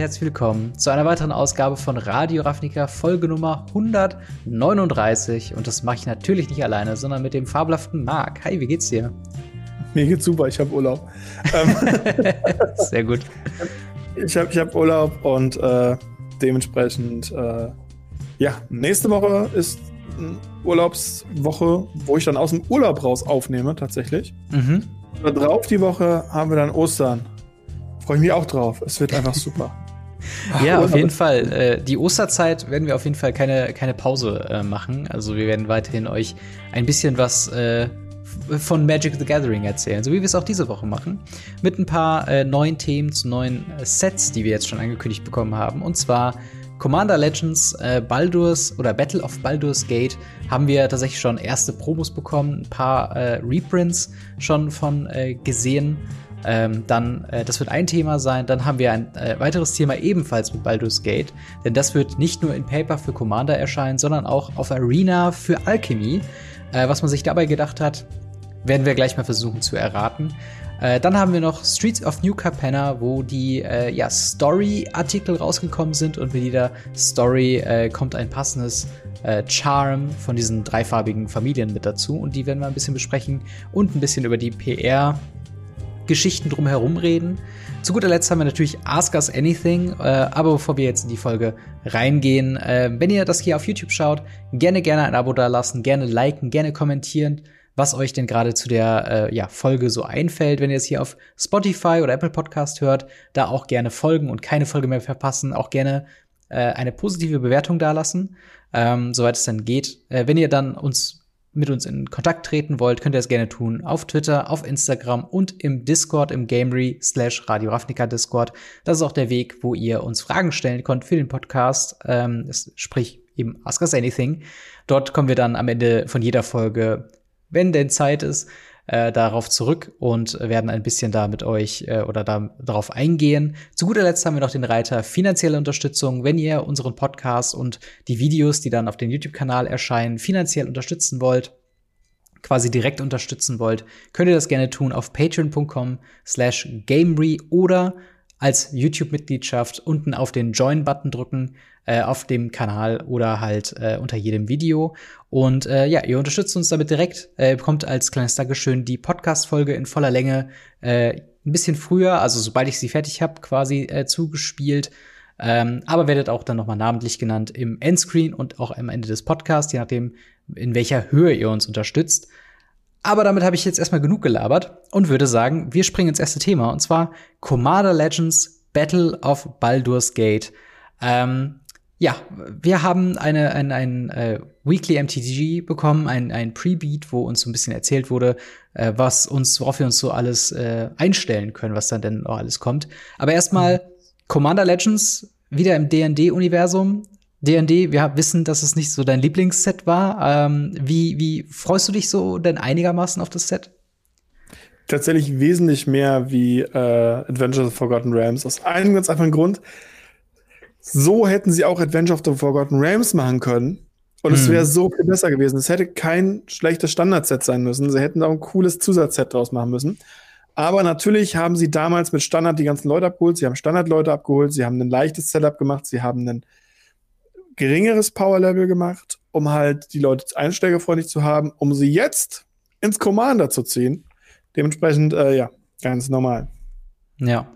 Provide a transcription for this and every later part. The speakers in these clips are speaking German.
herzlich willkommen zu einer weiteren Ausgabe von Radio Ravnica, Folge Nummer 139. Und das mache ich natürlich nicht alleine, sondern mit dem fabelhaften Marc. Hi, wie geht's dir? Mir geht's super, ich habe Urlaub. Ähm, Sehr gut. Ich habe ich hab Urlaub und äh, dementsprechend, äh, ja, nächste Woche ist Urlaubswoche, wo ich dann aus dem Urlaub raus aufnehme, tatsächlich. Mhm. Da drauf die Woche haben wir dann Ostern. Freue ich mich auch drauf. Es wird einfach super. ja, auf jeden Fall. Äh, die Osterzeit werden wir auf jeden Fall keine, keine Pause äh, machen. Also wir werden weiterhin euch ein bisschen was äh, von Magic the Gathering erzählen, so wie wir es auch diese Woche machen. Mit ein paar äh, neuen Themen zu neuen äh, Sets, die wir jetzt schon angekündigt bekommen haben. Und zwar Commander Legends, äh, Baldur's oder Battle of Baldur's Gate haben wir tatsächlich schon erste Promos bekommen, ein paar Reprints schon von gesehen. Ähm, dann, äh, das wird ein Thema sein. Dann haben wir ein äh, weiteres Thema ebenfalls mit Baldur's Gate, denn das wird nicht nur in Paper für Commander erscheinen, sondern auch auf Arena für Alchemy. Äh, was man sich dabei gedacht hat, werden wir gleich mal versuchen zu erraten. Äh, dann haben wir noch Streets of New Capenna, wo die äh, ja, Story-Artikel rausgekommen sind und mit jeder Story äh, kommt ein passendes Charm von diesen dreifarbigen Familien mit dazu und die werden wir ein bisschen besprechen und ein bisschen über die PR Geschichten drumherum reden. Zu guter Letzt haben wir natürlich Ask Us Anything, äh, aber bevor wir jetzt in die Folge reingehen, äh, wenn ihr das hier auf YouTube schaut, gerne gerne ein Abo da lassen, gerne liken, gerne kommentieren was euch denn gerade zu der äh, ja, Folge so einfällt. Wenn ihr es hier auf Spotify oder Apple Podcast hört, da auch gerne folgen und keine Folge mehr verpassen. Auch gerne äh, eine positive Bewertung dalassen, ähm, soweit es dann geht. Äh, wenn ihr dann uns mit uns in Kontakt treten wollt, könnt ihr das gerne tun auf Twitter, auf Instagram und im Discord, im Gamery slash Radio Ravnica Discord. Das ist auch der Weg, wo ihr uns Fragen stellen könnt für den Podcast. Ähm, sprich eben Ask Us Anything. Dort kommen wir dann am Ende von jeder Folge wenn denn Zeit ist, äh, darauf zurück und werden ein bisschen da mit euch äh, oder da, darauf eingehen. Zu guter Letzt haben wir noch den Reiter finanzielle Unterstützung. Wenn ihr unseren Podcast und die Videos, die dann auf dem YouTube-Kanal erscheinen, finanziell unterstützen wollt, quasi direkt unterstützen wollt, könnt ihr das gerne tun auf patreon.com slash gamery oder als YouTube-Mitgliedschaft unten auf den Join-Button drücken äh, auf dem Kanal oder halt äh, unter jedem Video. Und äh, ja, ihr unterstützt uns damit direkt, äh, bekommt als kleines Dankeschön die Podcast-Folge in voller Länge äh, ein bisschen früher, also sobald ich sie fertig habe, quasi äh, zugespielt. Ähm, aber werdet auch dann nochmal namentlich genannt im Endscreen und auch am Ende des Podcasts, je nachdem, in welcher Höhe ihr uns unterstützt. Aber damit habe ich jetzt erstmal genug gelabert und würde sagen, wir springen ins erste Thema und zwar Commander Legends Battle of Baldur's Gate. Ähm, ja, wir haben eine, ein, ein äh, Weekly MTG bekommen, ein, ein Pre-Beat, wo uns so ein bisschen erzählt wurde, äh, was uns, worauf wir uns so alles äh, einstellen können, was dann denn auch alles kommt. Aber erstmal mhm. Commander Legends wieder im D&D-Universum. D&D, wir wissen, dass es nicht so dein Lieblingsset war. Ähm, wie, wie freust du dich so denn einigermaßen auf das Set? Tatsächlich wesentlich mehr wie äh, Adventures of Forgotten Realms. Aus einem ganz einfachen Grund. So hätten sie auch Adventure of the Forgotten Realms machen können. Und es wäre hm. so viel besser gewesen. Es hätte kein schlechtes Standardset sein müssen. Sie hätten auch ein cooles Zusatzset draus machen müssen. Aber natürlich haben sie damals mit Standard die ganzen Leute abgeholt. Sie haben Standardleute abgeholt. Sie haben ein leichtes Setup gemacht. Sie haben ein geringeres Power-Level gemacht, um halt die Leute einsteigerfreundlich zu haben, um sie jetzt ins Commander zu ziehen. Dementsprechend, äh, ja, ganz normal. Ja.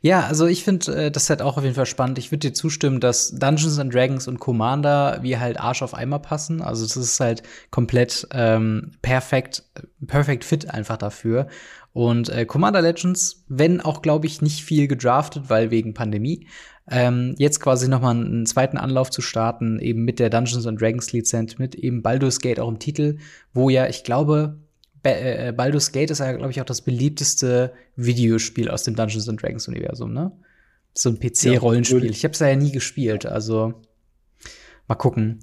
Ja, also ich finde äh, das halt auch auf jeden Fall spannend. Ich würde dir zustimmen, dass Dungeons and Dragons und Commander wie halt Arsch auf Eimer passen. Also das ist halt komplett ähm, perfekt, perfekt fit einfach dafür. Und äh, Commander Legends, wenn auch, glaube ich, nicht viel gedraftet, weil wegen Pandemie, ähm, jetzt quasi noch mal einen zweiten Anlauf zu starten, eben mit der Dungeons and Dragons Lizenz, mit eben Baldur's Gate auch im Titel, wo ja, ich glaube, äh, äh, Baldur's Gate ist ja, glaube ich, auch das beliebteste Videospiel aus dem Dungeons and Dragons Universum, ne? So ein PC-Rollenspiel. Ja, ich habe es ja nie gespielt, also mal gucken.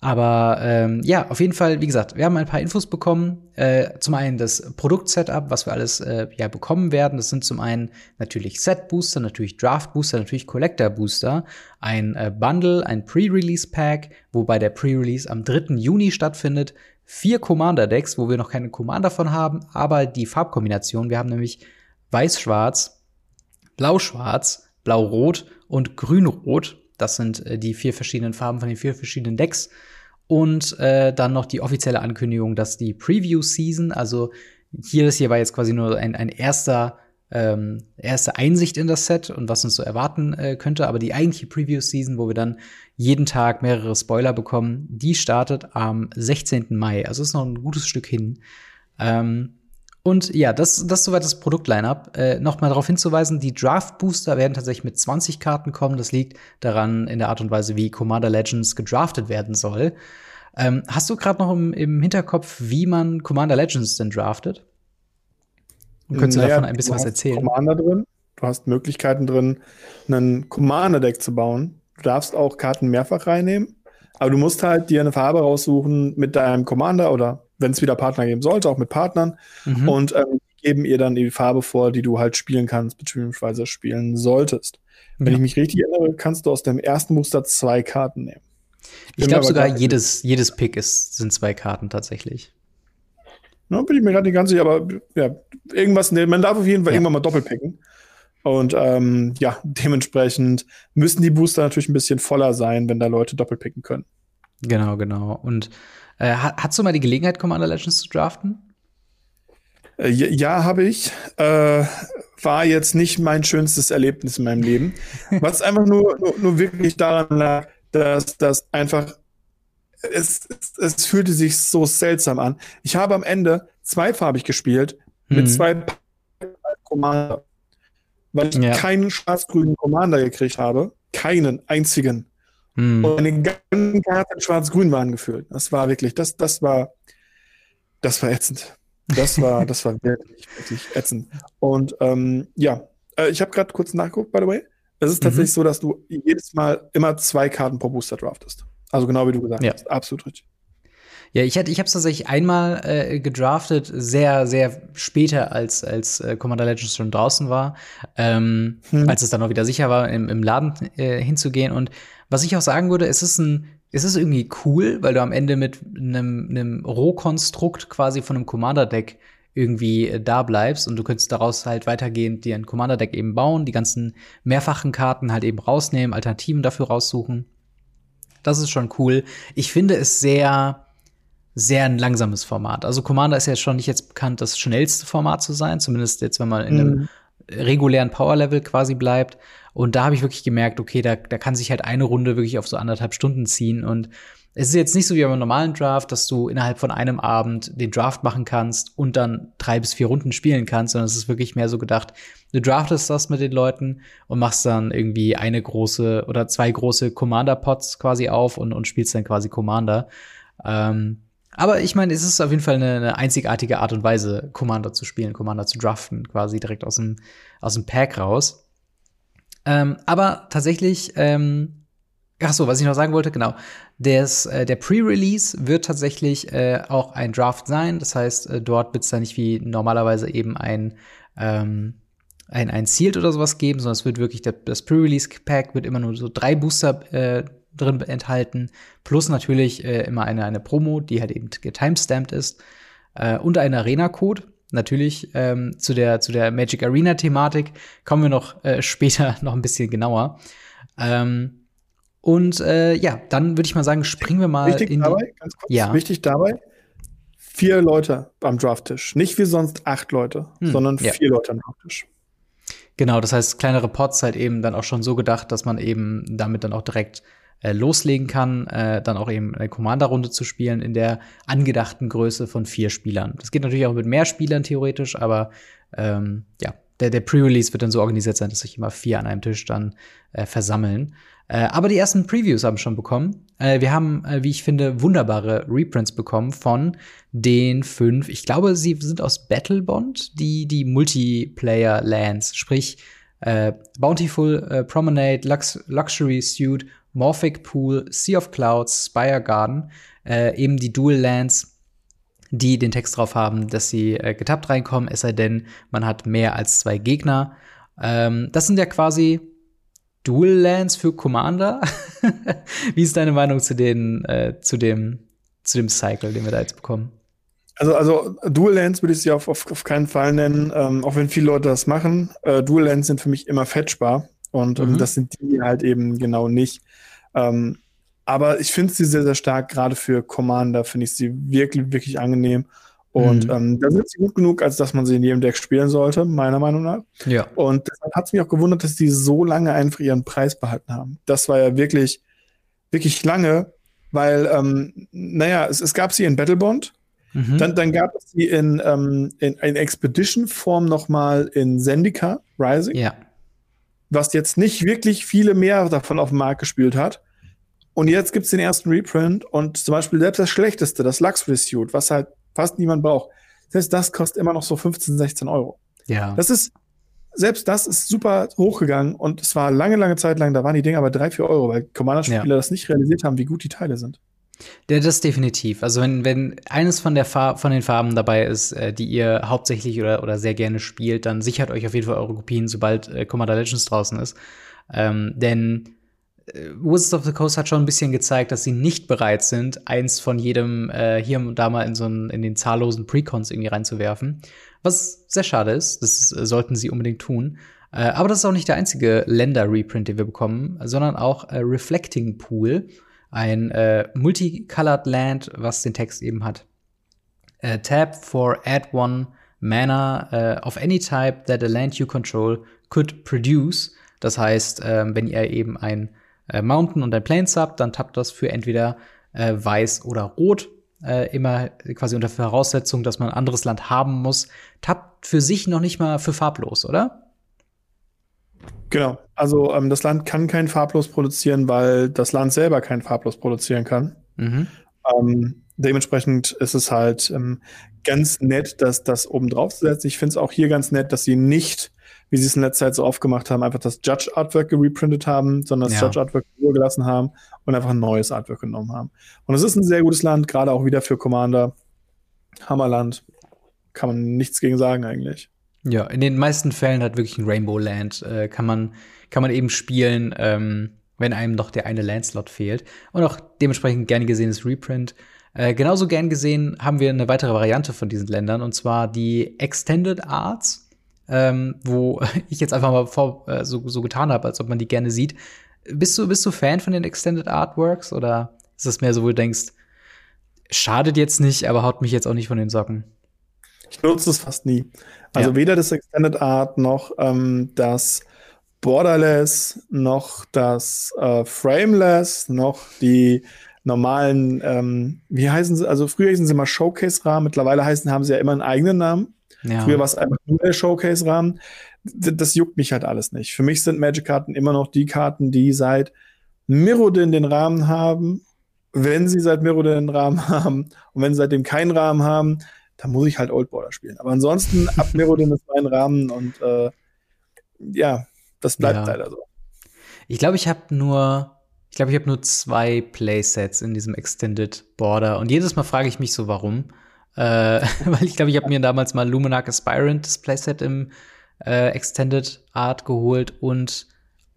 Aber ähm, ja, auf jeden Fall, wie gesagt, wir haben ein paar Infos bekommen. Äh, zum einen das Produktsetup, was wir alles äh, ja bekommen werden. Das sind zum einen natürlich Set-Booster, natürlich Draft-Booster, natürlich Collector-Booster, ein äh, Bundle, ein Pre-Release-Pack, wobei der Pre-Release am 3. Juni stattfindet. Vier Commander-Decks, wo wir noch keine Commander von haben, aber die Farbkombination. Wir haben nämlich Weiß-Schwarz, Blau-Schwarz, Blau-Rot und Grün-Rot. Das sind äh, die vier verschiedenen Farben von den vier verschiedenen Decks. Und äh, dann noch die offizielle Ankündigung, dass die Preview-Season, also hier das hier war jetzt quasi nur ein, ein erster ähm, erste Einsicht in das Set und was uns so erwarten äh, könnte. Aber die eigentliche Preview-Season, wo wir dann jeden Tag mehrere Spoiler bekommen, die startet am 16. Mai. Also ist noch ein gutes Stück hin. Ähm, und ja, das, das ist soweit das Produktline-up. Äh, Nochmal darauf hinzuweisen, die Draft-Booster werden tatsächlich mit 20 Karten kommen. Das liegt daran in der Art und Weise, wie Commander Legends gedraftet werden soll. Ähm, hast du gerade noch im, im Hinterkopf, wie man Commander Legends denn draftet? Und könntest naja, du davon ein bisschen was erzählen? Commander drin. Du hast Möglichkeiten drin, ein Commander-Deck zu bauen. Du darfst auch Karten mehrfach reinnehmen. Aber du musst halt dir eine Farbe raussuchen mit deinem Commander oder wenn es wieder Partner geben sollte, auch mit Partnern. Mhm. Und ähm, geben ihr dann die Farbe vor, die du halt spielen kannst, beziehungsweise spielen solltest. Wenn ja. ich mich richtig erinnere, kannst du aus dem ersten Muster zwei Karten nehmen. Ich, ich glaube sogar jedes, jedes Pick ist, sind zwei Karten tatsächlich. Ne, bin ich mir gerade nicht ganz sicher, aber ja, irgendwas, man darf auf jeden Fall ja. irgendwann mal doppelpicken. Und ähm, ja, dementsprechend müssen die Booster natürlich ein bisschen voller sein, wenn da Leute doppelpicken können. Genau, genau. Und äh, hast du mal die Gelegenheit, Commander Legends zu draften? Äh, ja, ja habe ich. Äh, war jetzt nicht mein schönstes Erlebnis in meinem Leben. Was einfach nur, nur, nur wirklich daran lag, dass das einfach es, es, es, fühlte sich so seltsam an. Ich habe am Ende zweifarbig gespielt mhm. mit zwei Commander, weil ich ja. keinen schwarz-grünen Commander gekriegt habe. Keinen einzigen. Mhm. Und meine ganzen Karten schwarz-grün waren gefüllt. Das war wirklich, das, das war, das war ätzend. Das war, das war wirklich, wirklich ätzend. Und ähm, ja, äh, ich habe gerade kurz nachgeguckt, by the way. Es ist tatsächlich mhm. so, dass du jedes Mal immer zwei Karten pro Booster draftest. Also genau wie du gesagt ja. hast, absolut richtig. Ja, ich hatte, ich habe es tatsächlich einmal äh, gedraftet, sehr, sehr später als als äh, Commander Legends schon draußen war, ähm, hm. als es dann auch wieder sicher war, im, im Laden äh, hinzugehen. Und was ich auch sagen würde, es ist ein, es ist irgendwie cool, weil du am Ende mit einem, einem Rohkonstrukt quasi von einem Commander-Deck irgendwie äh, da bleibst und du könntest daraus halt weitergehend dir ein Commander-Deck eben bauen, die ganzen mehrfachen Karten halt eben rausnehmen, Alternativen dafür raussuchen. Das ist schon cool. Ich finde es sehr, sehr ein langsames Format. Also Commander ist ja schon nicht jetzt bekannt, das schnellste Format zu sein, zumindest jetzt, wenn man in einem mhm. regulären Power-Level quasi bleibt. Und da habe ich wirklich gemerkt, okay, da, da kann sich halt eine Runde wirklich auf so anderthalb Stunden ziehen. Und es ist jetzt nicht so wie beim normalen Draft, dass du innerhalb von einem Abend den Draft machen kannst und dann drei bis vier Runden spielen kannst, sondern es ist wirklich mehr so gedacht, du draftest das mit den Leuten und machst dann irgendwie eine große oder zwei große Commander-Pots quasi auf und, und spielst dann quasi Commander. Ähm, aber ich meine, es ist auf jeden Fall eine, eine, einzigartige Art und Weise, Commander zu spielen, Commander zu draften, quasi direkt aus dem, aus dem Pack raus. Ähm, aber tatsächlich ähm, Ach so, was ich noch sagen wollte, genau. Des, äh, der Pre-Release wird tatsächlich äh, auch ein Draft sein. Das heißt, äh, dort wird es dann nicht wie normalerweise eben ein, ähm, ein, ein Sealed oder sowas geben, sondern es wird wirklich, der, das Pre-Release-Pack wird immer nur so drei Booster äh, drin enthalten, plus natürlich äh, immer eine, eine Promo, die halt eben getimestamped ist, äh, und ein Arena-Code. Natürlich ähm, zu, der, zu der Magic Arena-Thematik kommen wir noch äh, später noch ein bisschen genauer. Ähm, und äh, ja, dann würde ich mal sagen, springen wir mal wichtig in dabei, ganz kurz, ja. wichtig dabei, vier Leute am Drafttisch. Nicht wie sonst acht Leute, hm, sondern ja. vier Leute am Drafttisch. Genau, das heißt, kleinere Pots halt eben dann auch schon so gedacht, dass man eben damit dann auch direkt äh, loslegen kann, äh, dann auch eben eine Commander-Runde zu spielen in der angedachten Größe von vier Spielern. Das geht natürlich auch mit mehr Spielern theoretisch, aber ähm, ja, der, der Pre-Release wird dann so organisiert sein, dass sich immer vier an einem Tisch dann äh, versammeln. Äh, aber die ersten Previews haben schon bekommen. Äh, wir haben, äh, wie ich finde, wunderbare Reprints bekommen von den fünf. Ich glaube, sie sind aus Battlebond, die die Multiplayer-Lands, sprich äh, Bountiful Promenade, Lux Luxury Suit, Morphic Pool, Sea of Clouds, Spire Garden, äh, eben die Dual Lands die den Text drauf haben, dass sie äh, getappt reinkommen, es sei denn, man hat mehr als zwei Gegner. Ähm, das sind ja quasi Dual Lands für Commander. Wie ist deine Meinung zu den, äh, zu dem, zu dem Cycle, den wir da jetzt bekommen? Also, also Dual Lands würde ich sie auf, auf, auf keinen Fall nennen, ähm, auch wenn viele Leute das machen. Äh, Dual Lands sind für mich immer fetchbar. Und ähm, mhm. das sind die halt eben genau nicht. Ähm, aber ich finde sie sehr, sehr stark, gerade für Commander finde ich sie wirklich, wirklich angenehm. Und mhm. ähm, da sind sie gut genug, als dass man sie in jedem Deck spielen sollte, meiner Meinung nach. Ja. Und deshalb hat es mich auch gewundert, dass die so lange einfach ihren Preis behalten haben. Das war ja wirklich, wirklich lange, weil, ähm, naja, es, es gab sie in Battlebond, mhm. dann, dann gab es sie in, ähm, in, in Expedition-Form nochmal in Zendika Rising. Ja. Was jetzt nicht wirklich viele mehr davon auf dem Markt gespielt hat. Und jetzt gibt es den ersten Reprint und zum Beispiel selbst das schlechteste, das Luxury Suit, was halt fast niemand braucht. Selbst das kostet immer noch so 15, 16 Euro. Ja. Das ist, selbst das ist super hochgegangen und es war lange, lange Zeit lang, da waren die Dinger aber 3, 4 Euro, weil Commander-Spieler ja. das nicht realisiert haben, wie gut die Teile sind. Ja, das definitiv. Also wenn, wenn eines von, der Far von den Farben dabei ist, äh, die ihr hauptsächlich oder, oder sehr gerne spielt, dann sichert euch auf jeden Fall eure Kopien, sobald äh, Commander Legends draußen ist. Ähm, denn Wizards of the Coast hat schon ein bisschen gezeigt, dass sie nicht bereit sind, eins von jedem äh, hier und da mal in so einen, in den zahllosen Precons irgendwie reinzuwerfen. Was sehr schade ist. Das äh, sollten sie unbedingt tun. Äh, aber das ist auch nicht der einzige Länder-Reprint, den wir bekommen, sondern auch äh, Reflecting Pool, ein äh, Multicolored Land, was den Text eben hat. Tab for add one mana of any type that a land you control could produce. Das heißt, ähm, wenn ihr eben ein äh, Mountain und ein Plain Sub, dann tappt das für entweder äh, weiß oder rot. Äh, immer quasi unter Voraussetzung, dass man ein anderes Land haben muss. Tappt für sich noch nicht mal für farblos, oder? Genau. Also ähm, das Land kann kein farblos produzieren, weil das Land selber kein farblos produzieren kann. Mhm. Ähm, dementsprechend ist es halt ähm, ganz nett, dass das oben drauf zu setzen. Ich finde es auch hier ganz nett, dass sie nicht wie sie es in letzter Zeit so oft gemacht haben, einfach das Judge Artwork gereprintet haben, sondern das ja. Judge Artwork gelassen haben und einfach ein neues Artwork genommen haben. Und es ist ein sehr gutes Land, gerade auch wieder für Commander. Hammerland. Kann man nichts gegen sagen eigentlich. Ja, in den meisten Fällen hat wirklich ein Rainbow Land. Äh, kann, man, kann man eben spielen, ähm, wenn einem noch der eine Landslot fehlt. Und auch dementsprechend gerne gesehenes Reprint. Äh, genauso gern gesehen haben wir eine weitere Variante von diesen Ländern, und zwar die Extended Arts ähm, wo ich jetzt einfach mal vor, äh, so, so getan habe, als ob man die gerne sieht. Bist du, bist du Fan von den Extended Artworks oder ist das mehr so, wo du denkst, schadet jetzt nicht, aber haut mich jetzt auch nicht von den Socken? Ich nutze es fast nie. Also ja. weder das Extended Art noch ähm, das Borderless, noch das äh, Frameless, noch die normalen, ähm, wie heißen sie? Also früher hießen sie mal Showcase-Rahmen, mittlerweile heißen, haben sie ja immer einen eigenen Namen. Ja. Früher war es einfach nur der Showcase-Rahmen. Das juckt mich halt alles nicht. Für mich sind Magic-Karten immer noch die Karten, die seit Mirrodin den Rahmen haben. Wenn sie seit Mirrodin den Rahmen haben und wenn sie seitdem keinen Rahmen haben, dann muss ich halt Old Border spielen. Aber ansonsten, ab Mirrodin ist mein Rahmen und äh, ja, das bleibt ja. leider so. Ich glaube, ich habe nur, ich glaube, ich habe nur zwei Playsets in diesem Extended Border und jedes Mal frage ich mich so, warum. Äh, weil ich glaube, ich habe mir damals mal Luminarch Aspirant, das Playset im äh, Extended Art geholt und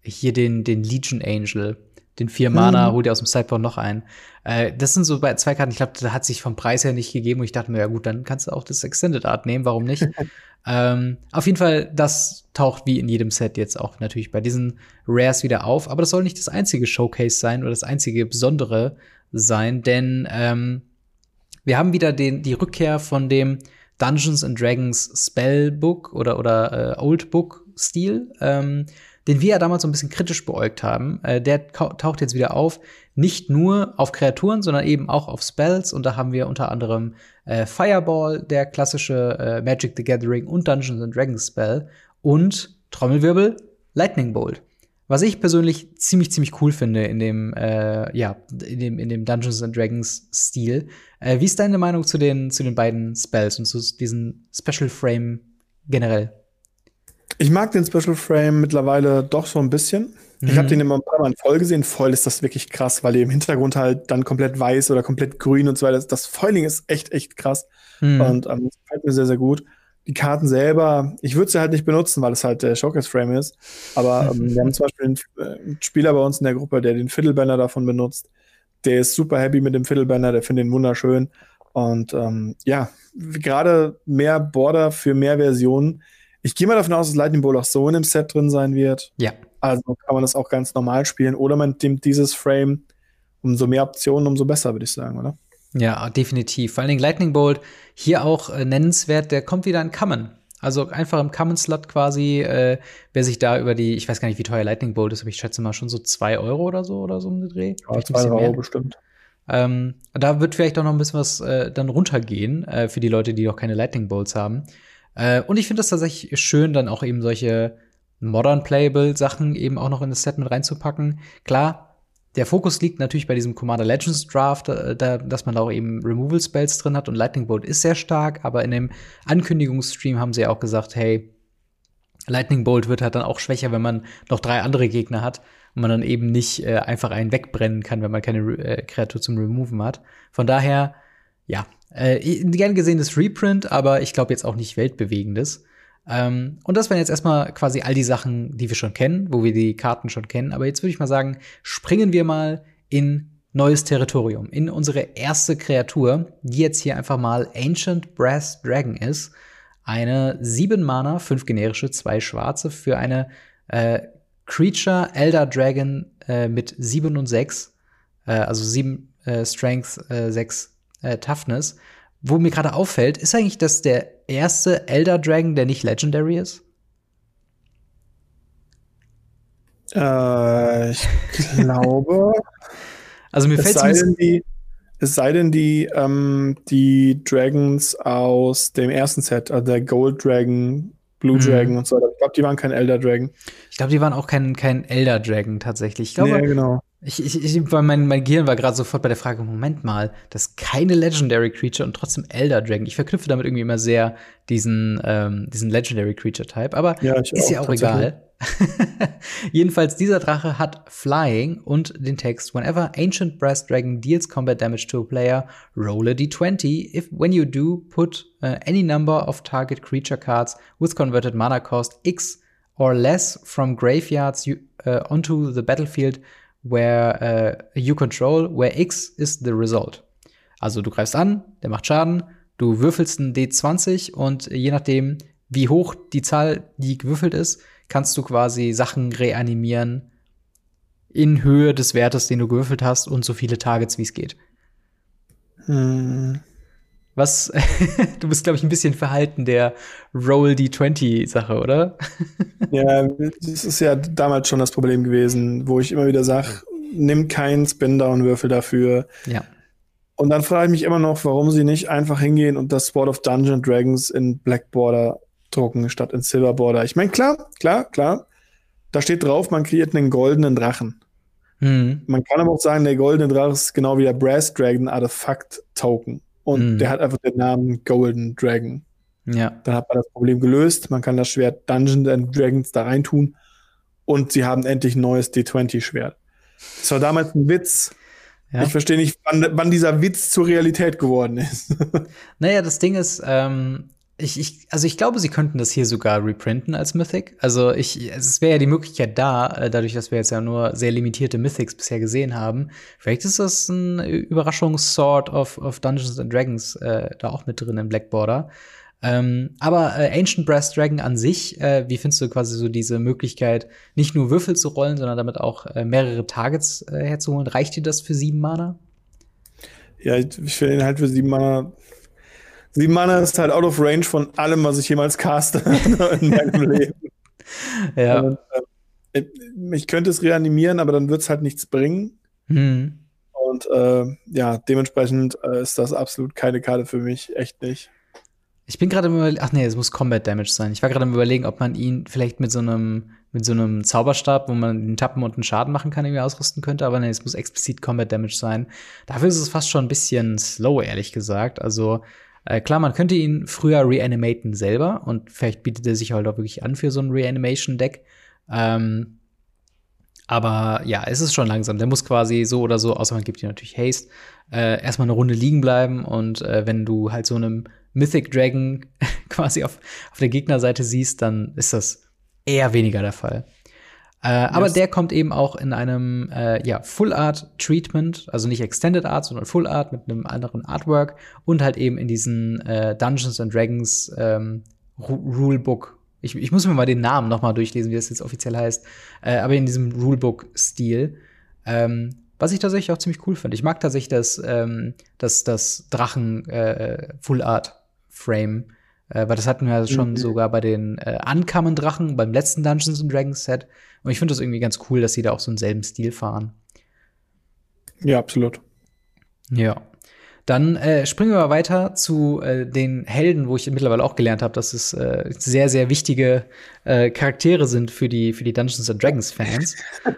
hier den, den Legion Angel. Den vier Mana mhm. holt ihr aus dem Sideboard noch ein. Äh, das sind so bei zwei Karten, ich glaube, da hat sich vom Preis her nicht gegeben und ich dachte mir, ja gut, dann kannst du auch das Extended Art nehmen, warum nicht? ähm, auf jeden Fall, das taucht wie in jedem Set jetzt auch natürlich bei diesen Rares wieder auf, aber das soll nicht das einzige Showcase sein oder das einzige Besondere sein, denn ähm, wir haben wieder den, die Rückkehr von dem Dungeons and Dragons Spellbook oder, oder äh, Old Book Stil, ähm, den wir ja damals so ein bisschen kritisch beäugt haben. Äh, der taucht jetzt wieder auf, nicht nur auf Kreaturen, sondern eben auch auf Spells. Und da haben wir unter anderem äh, Fireball, der klassische äh, Magic the Gathering und Dungeons and Dragons Spell und Trommelwirbel, Lightning Bolt. Was ich persönlich ziemlich, ziemlich cool finde in dem, äh, ja, in dem, in dem Dungeons and Dragons Stil. Äh, wie ist deine Meinung zu den, zu den beiden Spells und zu diesen Special Frame generell? Ich mag den Special Frame mittlerweile doch so ein bisschen. Mhm. Ich habe den immer ein paar Mal voll gesehen. Voll ist das wirklich krass, weil die im Hintergrund halt dann komplett weiß oder komplett grün und so weiter. Das Foiling ist echt, echt krass. Mhm. Und ähm, das gefällt mir sehr, sehr gut die Karten selber, ich würde sie halt nicht benutzen, weil es halt der Showcase-Frame ist. Aber ähm, wir haben zum Beispiel einen, äh, einen, Spieler bei uns in der Gruppe, der den Fiddlebanner davon benutzt. Der ist super happy mit dem Fiddlebanner, der findet ihn wunderschön. Und ähm, ja, gerade mehr Border für mehr Versionen. Ich gehe mal davon aus, dass Lightning Bolt auch so in dem Set drin sein wird. Ja. Also kann man das auch ganz normal spielen. Oder man nimmt dieses Frame, umso mehr Optionen, umso besser, würde ich sagen, oder? Ja, definitiv. Vor allen Dingen Lightning Bolt hier auch äh, nennenswert, der kommt wieder in Common. Also einfach im Common-Slot quasi, äh, wer sich da über die, ich weiß gar nicht, wie teuer Lightning Bolt ist, aber ich schätze mal schon so zwei Euro oder so oder so um den Dreh. Ja, zwei Euro bestimmt. Ähm, da wird vielleicht auch noch ein bisschen was äh, dann runtergehen äh, für die Leute, die noch keine Lightning Bolts haben. Äh, und ich finde das tatsächlich schön, dann auch eben solche Modern Playable Sachen eben auch noch in das Set mit reinzupacken. Klar, der Fokus liegt natürlich bei diesem Commander Legends Draft, äh, da, dass man da auch eben Removal Spells drin hat und Lightning Bolt ist sehr stark, aber in dem Ankündigungsstream haben sie auch gesagt, hey, Lightning Bolt wird halt dann auch schwächer, wenn man noch drei andere Gegner hat und man dann eben nicht äh, einfach einen wegbrennen kann, wenn man keine äh, Kreatur zum Removen hat. Von daher, ja, äh, gern gesehenes Reprint, aber ich glaube jetzt auch nicht weltbewegendes. Ähm, und das wären jetzt erstmal quasi all die Sachen, die wir schon kennen, wo wir die Karten schon kennen. Aber jetzt würde ich mal sagen, springen wir mal in neues Territorium, in unsere erste Kreatur, die jetzt hier einfach mal Ancient Brass Dragon ist. Eine 7 Mana, 5 generische, 2 schwarze für eine äh, Creature Elder Dragon äh, mit 7 und 6, äh, also 7 äh, Strength, 6 äh, Toughness. Wo mir gerade auffällt, ist eigentlich das der erste Elder Dragon, der nicht Legendary ist? Äh, ich glaube. also mir fällt es die, es sei denn, die, ähm, die Dragons aus dem ersten Set, also der Gold Dragon, Blue mhm. Dragon und so weiter. Ich glaube, die waren kein Elder Dragon. Ich glaube, die waren auch kein, kein Elder Dragon tatsächlich. Ich glaube, nee, genau. Ich, ich, ich, mein, mein Gehirn war gerade sofort bei der Frage, Moment mal, das ist keine Legendary Creature und trotzdem Elder Dragon. Ich verknüpfe damit irgendwie immer sehr diesen, ähm, diesen Legendary Creature Type, aber ja, ist auch, ja auch egal. Jedenfalls, dieser Drache hat Flying und den Text, whenever Ancient Brass Dragon deals combat damage to a player, roll a d20. If when you do, put uh, any number of target creature cards with converted mana cost X or less from graveyards you, uh, onto the battlefield where uh, you control, where X is the result. Also du greifst an, der macht Schaden, du würfelst einen D20 und je nachdem, wie hoch die Zahl, die gewürfelt ist, kannst du quasi Sachen reanimieren in Höhe des Wertes, den du gewürfelt hast und so viele Targets, wie es geht. Hm. Was, du bist, glaube ich, ein bisschen verhalten der Roll D20-Sache, oder? ja, das ist ja damals schon das Problem gewesen, wo ich immer wieder sage, nimm keinen Spin-Down-Würfel dafür. Ja. Und dann frage ich mich immer noch, warum sie nicht einfach hingehen und das Sword of Dungeon Dragons in Black Border drucken, statt in Silver Border. Ich meine, klar, klar, klar. Da steht drauf, man kreiert einen goldenen Drachen. Mhm. Man kann aber auch sagen, der goldene Drache ist genau wie der Brass Dragon Artifact Token. Und mhm. der hat einfach den Namen Golden Dragon. Ja. Dann hat man das Problem gelöst. Man kann das Schwert Dungeons and Dragons da reintun. Und sie haben endlich ein neues D20-Schwert. Das war damals ein Witz. Ja. Ich verstehe nicht, wann, wann, dieser Witz zur Realität geworden ist. naja, das Ding ist, ähm, ich, ich, also ich glaube, sie könnten das hier sogar reprinten als Mythic. Also ich, es wäre ja die Möglichkeit da, äh, dadurch, dass wir jetzt ja nur sehr limitierte Mythics bisher gesehen haben. Vielleicht ist das ein Überraschungssword of, of Dungeons and Dragons äh, da auch mit drin im Black Border. Ähm, aber äh, Ancient Brass Dragon an sich, äh, wie findest du quasi so diese Möglichkeit, nicht nur Würfel zu rollen, sondern damit auch äh, mehrere Targets äh, herzuholen? Reicht dir das für sieben Mana? Ja, ich, ich finde ihn halt für sieben Mana Sieben Mana ist halt out of range von allem, was ich jemals caste in meinem Leben. Ja. Und, äh, ich könnte es reanimieren, aber dann wird es halt nichts bringen. Mhm. Und äh, ja, dementsprechend äh, ist das absolut keine Karte für mich, echt nicht. Ich bin gerade im Überlegen, ach nee, es muss Combat Damage sein. Ich war gerade im Überlegen, ob man ihn vielleicht mit so einem mit so einem Zauberstab, wo man den Tappen und einen Schaden machen kann, irgendwie ausrüsten könnte, aber nee, es muss explizit Combat Damage sein. Dafür ist es fast schon ein bisschen slow, ehrlich gesagt. Also äh, klar, man könnte ihn früher reanimaten selber und vielleicht bietet er sich halt auch wirklich an für so ein Reanimation-Deck. Ähm, aber ja, es ist schon langsam. Der muss quasi so oder so, außer man gibt ihm natürlich Haste, äh, erstmal eine Runde liegen bleiben. Und äh, wenn du halt so einem Mythic Dragon quasi auf, auf der Gegnerseite siehst, dann ist das eher weniger der Fall. Äh, yes. Aber der kommt eben auch in einem äh, ja, Full Art Treatment, also nicht Extended Art, sondern Full Art mit einem anderen Artwork und halt eben in diesen äh, Dungeons and Dragons ähm, Rulebook Ich, ich muss mir mal den Namen noch mal durchlesen, wie das jetzt offiziell heißt. Äh, aber in diesem Rulebook-Stil. Ähm, was ich tatsächlich auch ziemlich cool finde. Ich mag tatsächlich das, ähm, das, das Drachen äh, Full Art Frame, äh, weil das hatten wir schon mhm. sogar bei den äh, Drachen beim letzten Dungeons Dragons Set. Und ich finde das irgendwie ganz cool, dass sie da auch so einen selben Stil fahren. Ja, absolut. Ja. Dann äh, springen wir mal weiter zu äh, den Helden, wo ich mittlerweile auch gelernt habe, dass es äh, sehr, sehr wichtige äh, Charaktere sind für die, für die Dungeons Dragons Fans.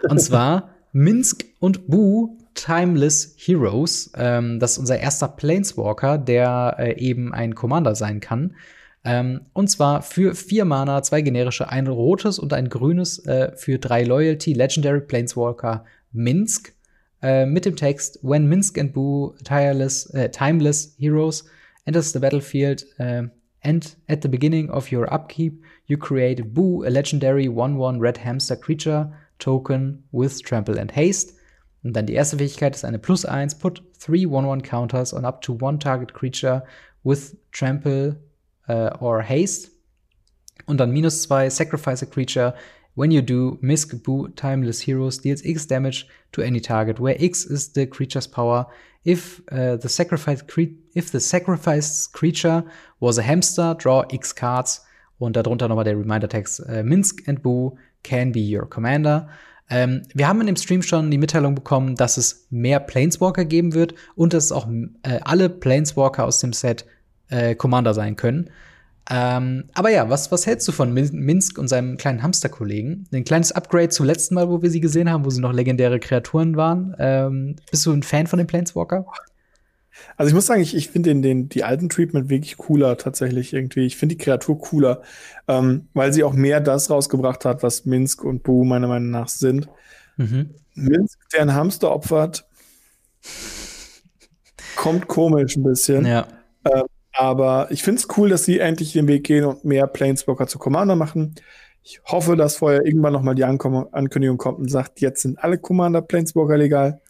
Und zwar Minsk und Boo Timeless Heroes. Ähm, das ist unser erster Planeswalker, der äh, eben ein Commander sein kann. Ähm, und zwar für vier Mana, zwei generische, ein rotes und ein grünes äh, für drei Loyalty Legendary Planeswalker Minsk. Äh, mit dem Text When Minsk and Boo tireless, äh, Timeless Heroes enters the battlefield uh, and at the beginning of your upkeep you create Boo, a legendary 1-1 red hamster creature Token with Trample and Haste. Und dann die erste Fähigkeit ist eine plus 1, put 3 1-1 counters on up to one target creature with Trample uh, or Haste. Und dann minus 2, sacrifice a creature. When you do, Misk Boo Timeless Heroes deals X damage to any target, where X is the creature's power. If uh, the sacrificed cre if the sacrificed creature was a hamster, draw X cards. Und darunter nochmal der Reminder-Text. Uh, Minsk and Boo can be your commander. Ähm, wir haben in dem Stream schon die Mitteilung bekommen, dass es mehr Planeswalker geben wird und dass auch äh, alle Planeswalker aus dem Set äh, Commander sein können. Ähm, aber ja, was, was hältst du von Min Minsk und seinem kleinen Hamsterkollegen? Ein kleines Upgrade zum letzten Mal, wo wir sie gesehen haben, wo sie noch legendäre Kreaturen waren. Ähm, bist du ein Fan von dem Planeswalker? Also ich muss sagen, ich, ich finde den, den, die alten Treatment wirklich cooler tatsächlich irgendwie. Ich finde die Kreatur cooler, ähm, weil sie auch mehr das rausgebracht hat, was Minsk und Boo meiner Meinung nach sind. Mhm. Minsk, der einen Hamster opfert, kommt komisch ein bisschen. Ja. Ähm, aber ich finde es cool, dass sie endlich den Weg gehen und mehr Planeswalker zu Commander machen. Ich hoffe, dass vorher irgendwann noch mal die Ankom Ankündigung kommt und sagt, jetzt sind alle Commander Planeswalker legal.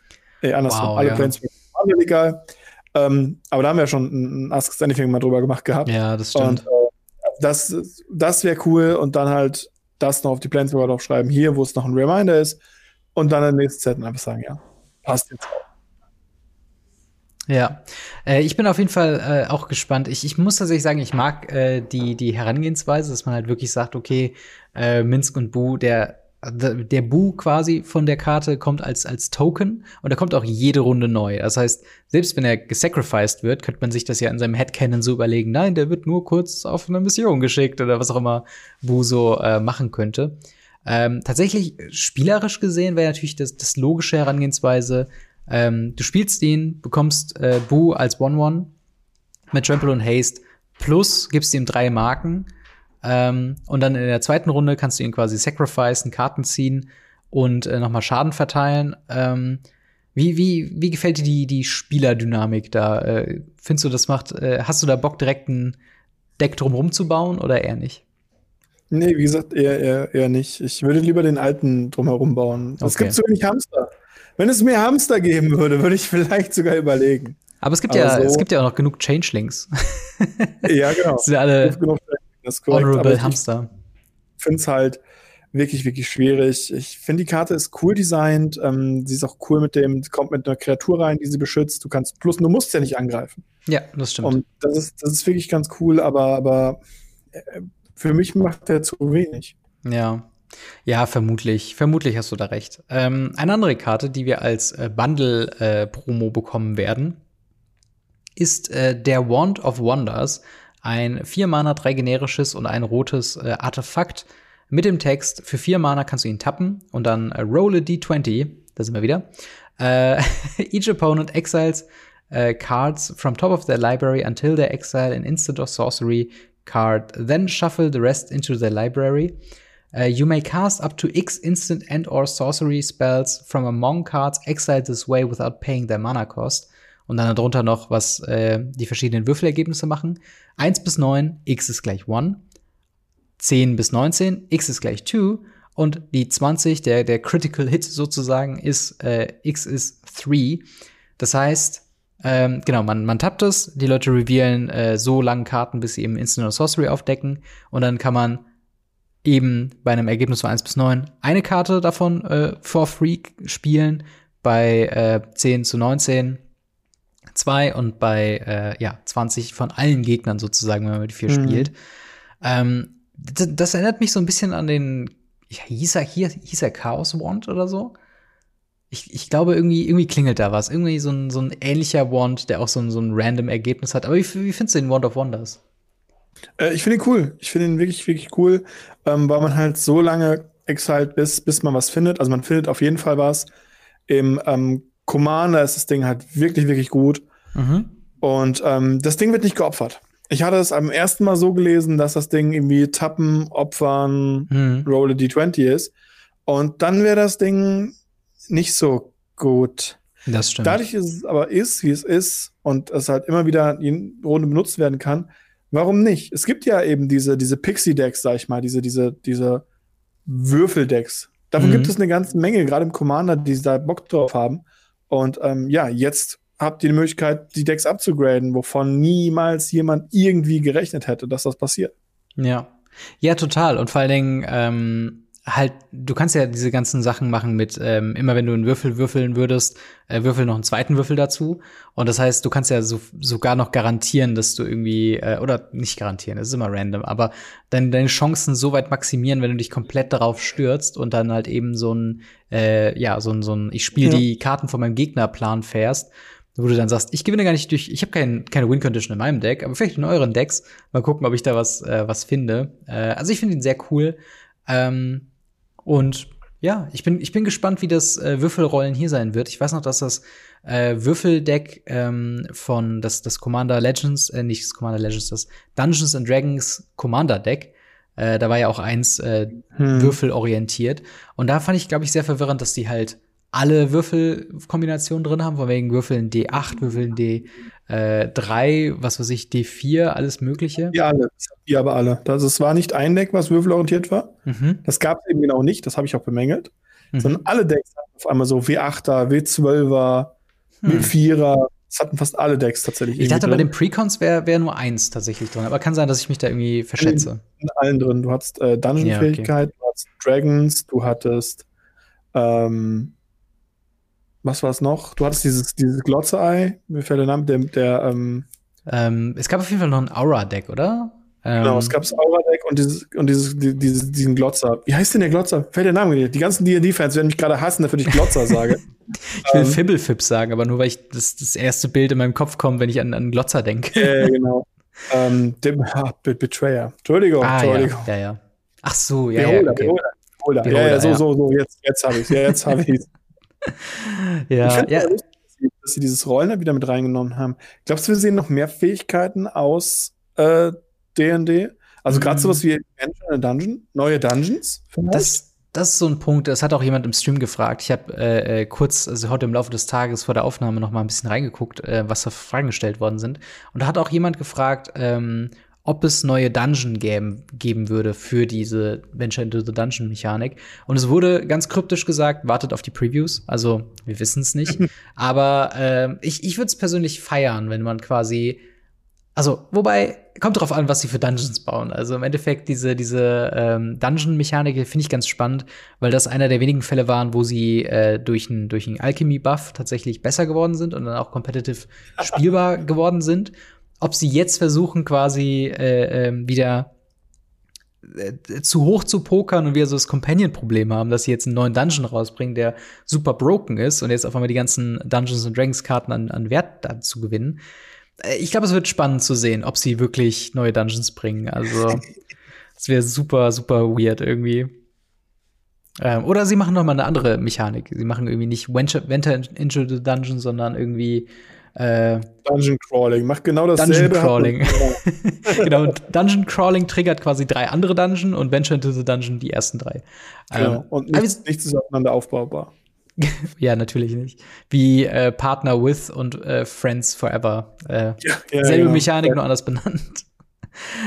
Äh, andersrum, wow, alle ja. Planeswalker Commander legal. Ähm, aber da haben wir ja schon ein Ask Anything mal drüber gemacht gehabt. Ja, das stimmt. Und, äh, das das wäre cool und dann halt das noch auf die Planeswalker drauf schreiben, hier, wo es noch ein Reminder ist und dann der nächsten Zeit einfach sagen, ja, passt jetzt auch. Ja, äh, ich bin auf jeden Fall äh, auch gespannt. Ich, ich muss tatsächlich sagen, ich mag äh, die, die Herangehensweise, dass man halt wirklich sagt, okay, äh, Minsk und Bu, der der Bu quasi von der Karte kommt als, als Token und er kommt auch jede Runde neu. Das heißt, selbst wenn er gesacrificed wird, könnte man sich das ja in seinem Headcanon so überlegen, nein, der wird nur kurz auf eine Mission geschickt oder was auch immer Bu so äh, machen könnte. Ähm, tatsächlich, spielerisch gesehen, wäre natürlich das, das logische Herangehensweise, ähm, du spielst ihn, bekommst äh, Bu als 1-1 mit Trample und Haste, plus gibst ihm drei Marken ähm, und dann in der zweiten Runde kannst du ihn quasi sacrificen, Karten ziehen und äh, nochmal Schaden verteilen. Ähm, wie, wie, wie gefällt dir die, die Spielerdynamik da? Äh, findest du, das macht, äh, hast du da Bock, direkt ein Deck drumherum zu bauen oder eher nicht? Nee, wie gesagt, eher, eher, eher nicht. Ich würde lieber den alten drumherum bauen. Okay. Es gibt zu wenig Hamster. Wenn es mehr Hamster geben würde, würde ich vielleicht sogar überlegen. Aber es gibt Aber ja, so es gibt ja auch noch genug Changelings. ja, genau. sind alle das ist korrekt. Honorable Hamster. Ich finde es halt wirklich, wirklich schwierig. Ich finde, die Karte ist cool designt. Ähm, sie ist auch cool mit dem, kommt mit einer Kreatur rein, die sie beschützt. Du kannst, plus du musst ja nicht angreifen. Ja, das stimmt. Und das ist, das ist wirklich ganz cool, aber, aber äh, für mich macht er zu wenig. Ja. Ja, vermutlich. Vermutlich hast du da recht. Ähm, eine andere Karte, die wir als äh, Bundle-Promo äh, bekommen werden, ist äh, der Wand of Wonders ein 4 Mana, drei generisches und ein rotes äh, Artefakt mit dem Text, für 4 Mana kannst du ihn tappen und dann äh, roll a d20, da sind wir wieder. Äh, each opponent exiles uh, cards from top of their library until they exile an instant or sorcery card, then shuffle the rest into their library. Uh, you may cast up to X instant and or sorcery spells from among cards exiled this way without paying their mana cost und dann darunter noch, was äh, die verschiedenen Würfelergebnisse machen. 1 bis 9, x ist gleich 1. 10 bis 19, x ist gleich 2. Und die 20, der, der Critical Hit sozusagen, ist äh, x ist 3. Das heißt, ähm, genau, man, man tappt es, die Leute revealen äh, so lange Karten, bis sie eben Instant oder Sorcery aufdecken. Und dann kann man eben bei einem Ergebnis von 1 bis 9 eine Karte davon äh, for free spielen, bei äh, 10 zu 19 2 und bei äh, ja, 20 von allen Gegnern sozusagen, wenn man mit 4 mhm. spielt. Ähm, das, das, erinnert mich so ein bisschen an den, ja, hieß er, hier, hieß er Chaos Wand oder so? Ich, ich glaube, irgendwie, irgendwie klingelt da was. Irgendwie so ein, so ein ähnlicher Wand, der auch so ein, so ein random Ergebnis hat. Aber wie, wie findest du den Wand of Wonders? Äh, ich finde ihn cool. Ich finde ihn wirklich, wirklich cool, ähm, weil man halt so lange exalt bis, bis man was findet. Also man findet auf jeden Fall was. Im ähm, Commander ist das Ding halt wirklich, wirklich gut. Mhm. Und ähm, das Ding wird nicht geopfert. Ich hatte es am ersten Mal so gelesen, dass das Ding irgendwie Tappen, Opfern, mhm. Roll a D20 ist. Und dann wäre das Ding nicht so gut. Das stimmt. Dadurch dass es aber ist, wie es ist und es halt immer wieder in Runde benutzt werden kann, Warum nicht? Es gibt ja eben diese, diese Pixie-Decks, sag ich mal, diese, diese, diese Würfeldecks. Davon mhm. gibt es eine ganze Menge, gerade im Commander, die da Bock drauf haben. Und ähm, ja, jetzt habt ihr die Möglichkeit, die Decks abzugraden, wovon niemals jemand irgendwie gerechnet hätte, dass das passiert. Ja. Ja, total. Und vor allen Dingen, ähm, halt, du kannst ja diese ganzen Sachen machen mit, ähm, immer wenn du einen Würfel würfeln würdest, äh, würfel noch einen zweiten Würfel dazu. Und das heißt, du kannst ja so, sogar noch garantieren, dass du irgendwie, äh, oder nicht garantieren, das ist immer random, aber dein, deine Chancen so weit maximieren, wenn du dich komplett darauf stürzt und dann halt eben so ein, äh, ja, so ein, so ein, ich spiele ja. die Karten von meinem Gegnerplan fährst wo du dann sagst, ich gewinne gar nicht durch, ich habe kein, keine Win-Condition in meinem Deck, aber vielleicht in euren Decks. Mal gucken, ob ich da was, äh, was finde. Äh, also ich finde ihn sehr cool. Ähm, und ja, ich bin, ich bin gespannt, wie das äh, Würfelrollen hier sein wird. Ich weiß noch, dass das äh, Würfeldeck ähm, von das, das Commander Legends, äh, nicht das Commander Legends, das Dungeons and Dragons Commander Deck, äh, da war ja auch eins äh, hm. würfelorientiert. Und da fand ich, glaube ich, sehr verwirrend, dass die halt alle Würfelkombinationen drin haben, von wegen Würfeln D8, Würfeln D äh, 3, was weiß ich, D4, alles Mögliche. Ja, alle. Ja, aber alle. Das, es war nicht ein Deck, was würfelorientiert war. Mhm. Das gab es eben genau nicht, das habe ich auch bemängelt. Mhm. Sondern alle Decks hatten auf einmal so W8er, W12er, hm. W4er. Das hatten fast alle Decks tatsächlich. Ich dachte, bei den Precons wäre wär nur eins tatsächlich drin. Aber kann sein, dass ich mich da irgendwie verschätze. In, in allen drin. Du hattest äh, Dungeon-Fähigkeit, ja, okay. du hattest Dragons, du hattest ähm, was war es noch? Du hattest dieses, dieses Glotze-Ei, mir fällt der Name, der, der ähm ähm, es gab auf jeden Fall noch ein Aura-Deck, oder? Genau, es ähm, gab das Aura-Deck und, dieses, und dieses, dieses, diesen Glotzer. Wie heißt denn der Glotzer? Fällt der Name nicht. Die ganzen D&D-Fans werden mich gerade hassen, dafür ich Glotzer sage. ich will ähm, Fibblefib sagen, aber nur weil ich das, das erste Bild in meinem Kopf kommt, wenn ich an, an Glotzer denke. Ja, genau. ähm, dem, ah, Betrayer. Entschuldigung, ah, Entschuldigung. Ja, ja, ja. Ach so, ja, Beholder, ja, okay. Beholder, Beholder. Beholder, ja, ja, so, so, so, jetzt, jetzt habe ich ja, jetzt habe ich ja, ja. Lustig, dass sie dieses Rollen wieder mit reingenommen haben. Glaubst du, wir sehen noch mehr Fähigkeiten aus D&D? Äh, also gerade mhm. sowas wie Adventure in a Dungeon, neue Dungeons? Das, das ist so ein Punkt, das hat auch jemand im Stream gefragt. Ich habe äh, äh, kurz, also heute im Laufe des Tages vor der Aufnahme noch mal ein bisschen reingeguckt, äh, was da Fragen gestellt worden sind. Und da hat auch jemand gefragt, ähm, ob es neue Dungeon geben, geben würde für diese Venture into the Dungeon Mechanik. Und es wurde ganz kryptisch gesagt, wartet auf die Previews. Also wir wissen es nicht. Aber äh, ich, ich würde es persönlich feiern, wenn man quasi also, wobei, kommt drauf an, was sie für Dungeons bauen. Also im Endeffekt, diese, diese ähm, Dungeon-Mechanik finde ich ganz spannend, weil das einer der wenigen Fälle waren, wo sie äh, durch einen durch Alchemy-Buff tatsächlich besser geworden sind und dann auch competitive spielbar geworden sind ob sie jetzt versuchen, quasi äh, äh, wieder zu hoch zu pokern und wir so das Companion-Problem haben, dass sie jetzt einen neuen Dungeon rausbringen, der super broken ist und jetzt auf einmal die ganzen Dungeons and Dragons-Karten an, an Wert dazu gewinnen. Äh, ich glaube, es wird spannend zu sehen, ob sie wirklich neue Dungeons bringen. Also, es wäre super, super weird irgendwie. Ähm, oder sie machen noch mal eine andere Mechanik. Sie machen irgendwie nicht Venture into the Dungeon, sondern irgendwie äh, Dungeon Crawling, macht genau dasselbe. Dungeon Crawling. genau, Dungeon Crawling triggert quasi drei andere Dungeon und Venture into the Dungeon die ersten drei. Genau. Ähm, und nichts, nichts ist aufeinander aufbaubar. ja, natürlich nicht. Wie äh, Partner with und äh, Friends Forever. Äh, ja, ja, selbe ja, Mechanik, nur anders benannt.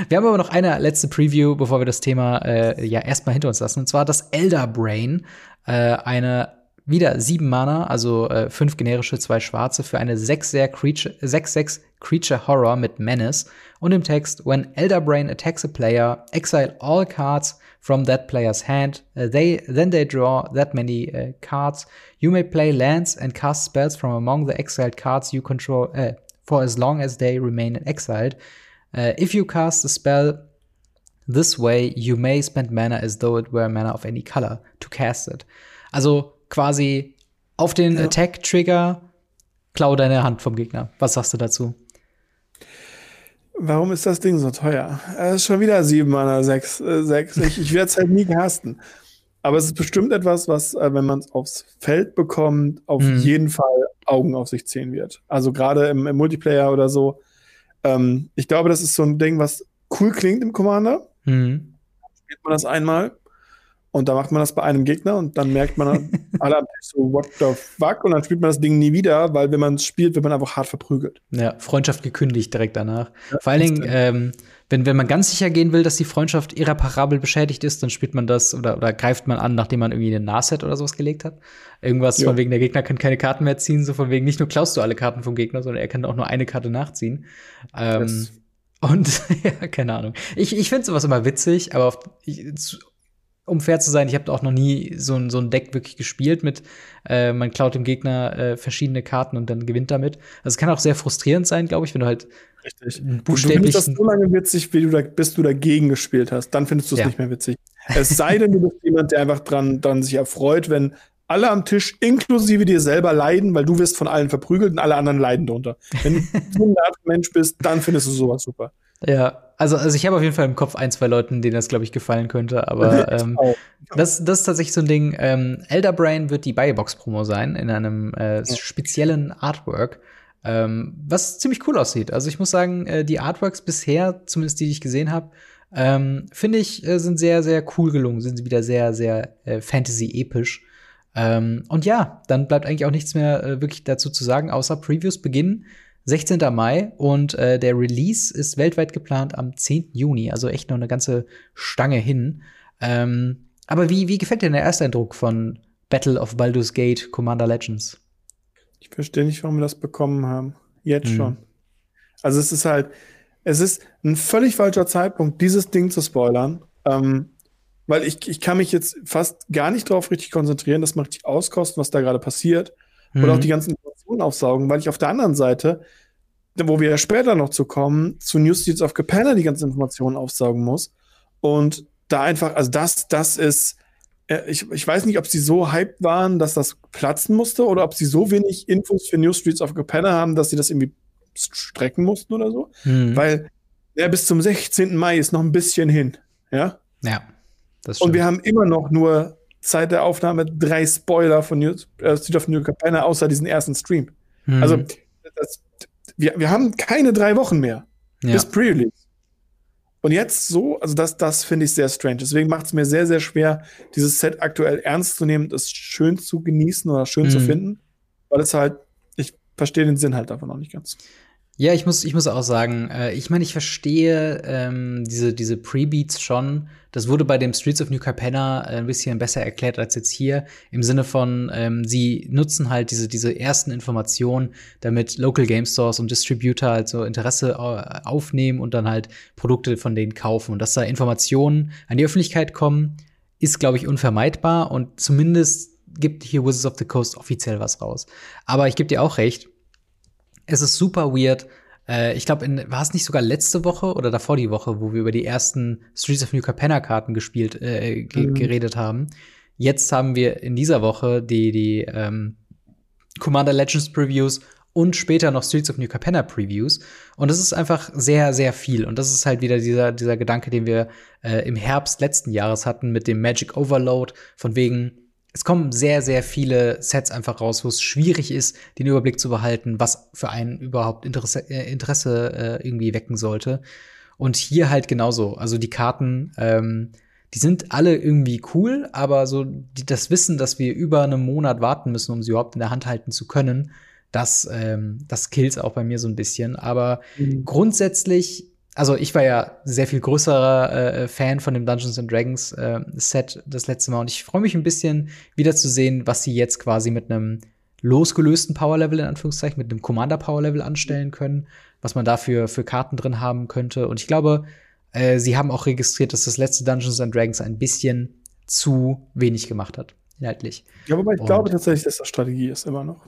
Wir haben aber noch eine letzte Preview, bevor wir das Thema äh, ja erstmal hinter uns lassen. Und zwar das Elder Brain, äh, eine wieder sieben Mana, also äh, fünf generische, zwei schwarze für eine 6-6 Creature, 6-6 Creature Horror mit Menace. Und im Text, when Elder Brain attacks a player, exile all cards from that player's hand. Uh, they then they draw that many uh, cards. You may play lands and cast spells from among the exiled cards you control uh, for as long as they remain exiled. Uh, if you cast a spell this way, you may spend mana as though it were mana of any color to cast it. Also quasi auf den ja. Attack-Trigger klau deine Hand vom Gegner. Was sagst du dazu? Warum ist das Ding so teuer? Es ist schon wieder 7 Mana, 6, äh, 6. Ich, ich werde es halt nie casten. Aber es ist bestimmt etwas, was, äh, wenn man es aufs Feld bekommt, auf mhm. jeden Fall Augen auf sich ziehen wird. Also gerade im, im, Multiplayer oder so. Ähm, ich glaube, das ist so ein Ding, was cool klingt im Commander. Mhm. Spielt man das einmal und da macht man das bei einem Gegner und dann merkt man alle am Tisch so, what the fuck? Und dann spielt man das Ding nie wieder, weil wenn man es spielt, wird man einfach hart verprügelt. Ja, Freundschaft gekündigt direkt danach. Ja, Vor allen Dingen, ähm, wenn, wenn man ganz sicher gehen will, dass die Freundschaft irreparabel beschädigt ist, dann spielt man das oder, oder greift man an, nachdem man irgendwie eine Nahset oder sowas gelegt hat. Irgendwas ja. von wegen, der Gegner kann keine Karten mehr ziehen, so von wegen, nicht nur klaust du alle Karten vom Gegner, sondern er kann auch nur eine Karte nachziehen. Ähm, und ja, keine Ahnung. Ich, ich finde sowas immer witzig, aber auf, ich, um fair zu sein, ich habe auch noch nie so ein, so ein Deck wirklich gespielt mit, äh, man klaut dem Gegner äh, verschiedene Karten und dann gewinnt damit. Also es kann auch sehr frustrierend sein, glaube ich, wenn du halt Richtig. buchstäblich. Du findest das so lange witzig, wie du da, bis du dagegen gespielt hast. Dann findest du es ja. nicht mehr witzig. Es sei denn, du bist jemand, der einfach dran, dran sich erfreut, wenn alle am Tisch, inklusive dir selber, leiden, weil du wirst von allen verprügelt und alle anderen leiden darunter. Wenn du ein Mensch bist, dann findest du sowas super. Ja, also, also ich habe auf jeden Fall im Kopf ein, zwei Leuten, denen das, glaube ich, gefallen könnte. Aber ähm, das, das ist tatsächlich so ein Ding. Ähm, Elder Brain wird die Buybox-Promo sein in einem äh, speziellen Artwork, ähm, was ziemlich cool aussieht. Also ich muss sagen, äh, die Artworks bisher, zumindest die, die ich gesehen habe, ähm, finde ich, äh, sind sehr, sehr cool gelungen. Sind wieder sehr, sehr äh, Fantasy-episch. Ähm, und ja, dann bleibt eigentlich auch nichts mehr äh, wirklich dazu zu sagen, außer Previews beginnen 16. Mai und äh, der Release ist weltweit geplant am 10. Juni, also echt noch eine ganze Stange hin. Ähm, aber wie, wie gefällt dir der Ersteindruck von Battle of Baldur's Gate Commander Legends? Ich verstehe nicht, warum wir das bekommen haben. Jetzt hm. schon. Also es ist halt, es ist ein völlig falscher Zeitpunkt, dieses Ding zu spoilern. Ähm, weil ich, ich kann mich jetzt fast gar nicht drauf richtig konzentrieren, das macht richtig auskosten, was da gerade passiert. Mhm. Oder auch die ganzen Informationen aufsaugen, weil ich auf der anderen Seite, wo wir ja später noch zu kommen, zu News Streets of Capenna die ganzen Informationen aufsaugen muss. Und da einfach, also das, das ist, äh, ich, ich weiß nicht, ob sie so hyped waren, dass das platzen musste oder ob sie so wenig Infos für New Streets of Capenna haben, dass sie das irgendwie strecken mussten oder so. Mhm. Weil ja, bis zum 16. Mai ist noch ein bisschen hin. Ja. Ja. Das Und wir haben immer noch nur Zeit der Aufnahme drei Spoiler von New, äh, Street of New Capenna, außer diesen ersten Stream. Mhm. Also, das, wir, wir haben keine drei Wochen mehr ja. bis Pre-Release. Und jetzt so, also das, das finde ich sehr strange. Deswegen macht es mir sehr, sehr schwer, dieses Set aktuell ernst zu nehmen, es schön zu genießen oder schön mhm. zu finden, weil es halt, ich verstehe den Sinn halt davon noch nicht ganz. Ja, ich muss, ich muss auch sagen, äh, ich meine, ich verstehe ähm, diese, diese Pre-Beats schon. Das wurde bei dem Streets of New Capenna äh, ein bisschen besser erklärt als jetzt hier. Im Sinne von, ähm, sie nutzen halt diese, diese ersten Informationen, damit Local Game Stores und Distributor halt so Interesse äh, aufnehmen und dann halt Produkte von denen kaufen. Und dass da Informationen an die Öffentlichkeit kommen, ist, glaube ich, unvermeidbar. Und zumindest gibt hier Wizards of the Coast offiziell was raus. Aber ich gebe dir auch recht es ist super weird. Äh, ich glaube, war es nicht sogar letzte Woche oder davor die Woche, wo wir über die ersten Streets of New Capenna Karten gespielt, äh, ge mhm. geredet haben. Jetzt haben wir in dieser Woche die, die ähm, Commander Legends Previews und später noch Streets of New Capenna Previews. Und das ist einfach sehr, sehr viel. Und das ist halt wieder dieser, dieser Gedanke, den wir äh, im Herbst letzten Jahres hatten mit dem Magic Overload, von wegen, es kommen sehr, sehr viele Sets einfach raus, wo es schwierig ist, den Überblick zu behalten, was für einen überhaupt Interesse, äh, Interesse äh, irgendwie wecken sollte. Und hier halt genauso. Also die Karten, ähm, die sind alle irgendwie cool, aber so die, das Wissen, dass wir über einen Monat warten müssen, um sie überhaupt in der Hand halten zu können, das, ähm, das kills auch bei mir so ein bisschen. Aber mhm. grundsätzlich also ich war ja sehr viel größerer äh, Fan von dem Dungeons and Dragons äh, Set das letzte Mal und ich freue mich ein bisschen wieder zu sehen, was sie jetzt quasi mit einem losgelösten Power Level in Anführungszeichen, mit einem Commander Power Level anstellen können, was man dafür für Karten drin haben könnte. Und ich glaube, äh, sie haben auch registriert, dass das letzte Dungeons and Dragons ein bisschen zu wenig gemacht hat, inhaltlich. Ja, aber ich und glaube tatsächlich, dass das Strategie ist immer noch.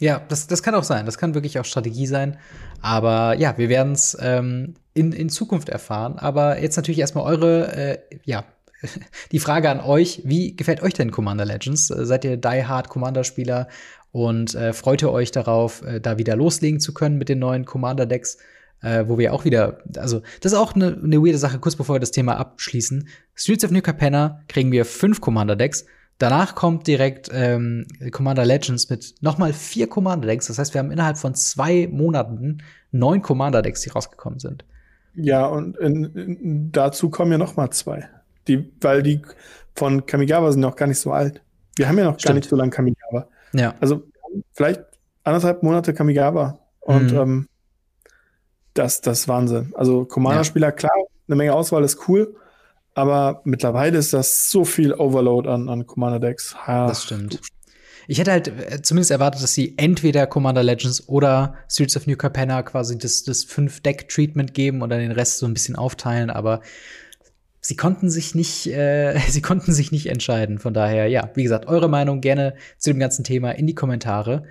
Ja, das, das kann auch sein. Das kann wirklich auch Strategie sein. Aber ja, wir werden es ähm, in, in Zukunft erfahren. Aber jetzt natürlich erstmal eure, äh, ja, die Frage an euch. Wie gefällt euch denn Commander Legends? Äh, seid ihr Die Hard Commander-Spieler und äh, freut ihr euch darauf, äh, da wieder loslegen zu können mit den neuen Commander-Decks? Äh, wo wir auch wieder, also das ist auch eine, eine weirde Sache, kurz bevor wir das Thema abschließen. Streets of New Capenna kriegen wir fünf Commander-Decks Danach kommt direkt ähm, Commander Legends mit nochmal vier Commander-Decks. Das heißt, wir haben innerhalb von zwei Monaten neun Commander-Decks, die rausgekommen sind. Ja, und in, in, dazu kommen ja noch mal zwei. Die, weil die von Kamigawa sind noch gar nicht so alt. Wir haben ja noch Stimmt. gar nicht so lange Kamigawa. Ja. Also vielleicht anderthalb Monate Kamigawa. Und mhm. ähm, das, das ist Wahnsinn. Also Commander-Spieler, ja. klar, eine Menge Auswahl ist cool. Aber mittlerweile ist das so viel Overload an, an Commander-Decks. Das stimmt. Ich hätte halt äh, zumindest erwartet, dass sie entweder Commander Legends oder Streets of New Capenna quasi das, das Fünf-Deck-Treatment geben oder den Rest so ein bisschen aufteilen, aber sie konnten sich nicht, äh, sie konnten sich nicht entscheiden. Von daher, ja, wie gesagt, eure Meinung gerne zu dem ganzen Thema in die Kommentare.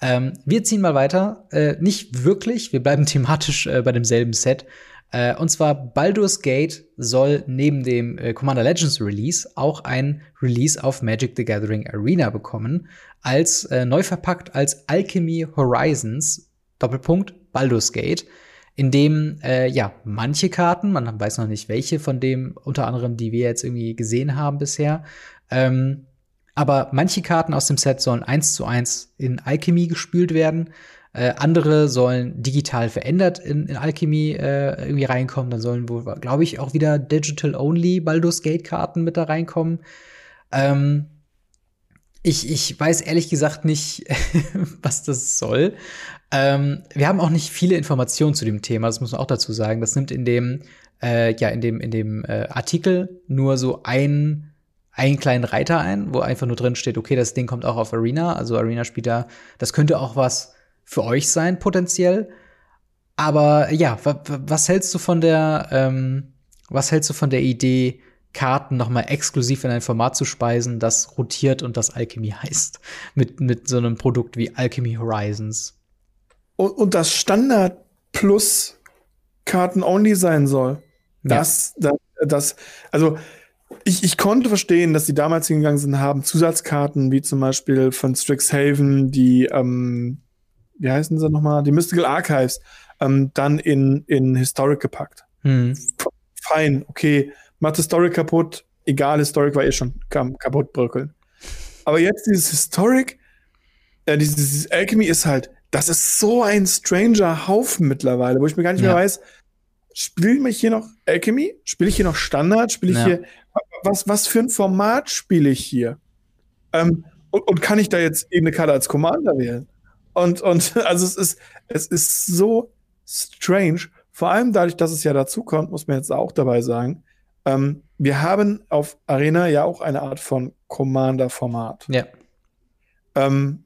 Ähm, wir ziehen mal weiter. Äh, nicht wirklich, wir bleiben thematisch äh, bei demselben Set. Äh, und zwar Baldur's Gate soll neben dem äh, Commander Legends Release auch ein Release auf Magic the Gathering Arena bekommen, als äh, neu verpackt als Alchemy Horizons Doppelpunkt Baldur's Gate, in dem äh, ja manche Karten, man weiß noch nicht welche von dem, unter anderem die wir jetzt irgendwie gesehen haben bisher, ähm, aber manche Karten aus dem Set sollen eins zu eins in Alchemy gespült werden. Äh, andere sollen digital verändert in, in Alchemy äh, irgendwie reinkommen. Dann sollen wohl, glaube ich, auch wieder Digital-Only Baldur's Gate-Karten mit da reinkommen. Ähm, ich, ich weiß ehrlich gesagt nicht, was das soll. Ähm, wir haben auch nicht viele Informationen zu dem Thema, das muss man auch dazu sagen. Das nimmt in dem, äh, ja, in dem, in dem äh, Artikel nur so ein einen kleinen Reiter ein, wo einfach nur drin steht, okay, das Ding kommt auch auf Arena, also Arena spielt da, das könnte auch was für euch sein, potenziell. Aber ja, was hältst du von der, ähm, was hältst du von der Idee, Karten noch mal exklusiv in ein Format zu speisen, das rotiert und das Alchemy heißt? Mit, mit so einem Produkt wie Alchemy Horizons. Und, und das Standard plus Karten only sein soll. Das, ja. das, das, also ich, ich konnte verstehen, dass die damals hingegangen sind, haben Zusatzkarten, wie zum Beispiel von Strixhaven, die ähm, wie heißen sie nochmal, die Mystical Archives, ähm, dann in, in Historic gepackt. Hm. Fein, okay, macht Historic kaputt, egal, Historic war eh schon kam, kaputt bröckeln. Aber jetzt dieses Historic, äh, dieses, dieses Alchemy ist halt, das ist so ein stranger Haufen mittlerweile, wo ich mir gar nicht ja. mehr weiß, spiele ich hier noch Alchemy? Spiele ich hier noch Standard? Spiele ich ja. hier, was, was für ein Format spiele ich hier? Ähm, und, und, kann ich da jetzt eben eine Karte als Commander wählen? Und, und also es ist, es ist so strange. Vor allem dadurch, dass es ja dazu kommt, muss man jetzt auch dabei sagen, ähm, wir haben auf Arena ja auch eine Art von Commander-Format. Ja. Ähm,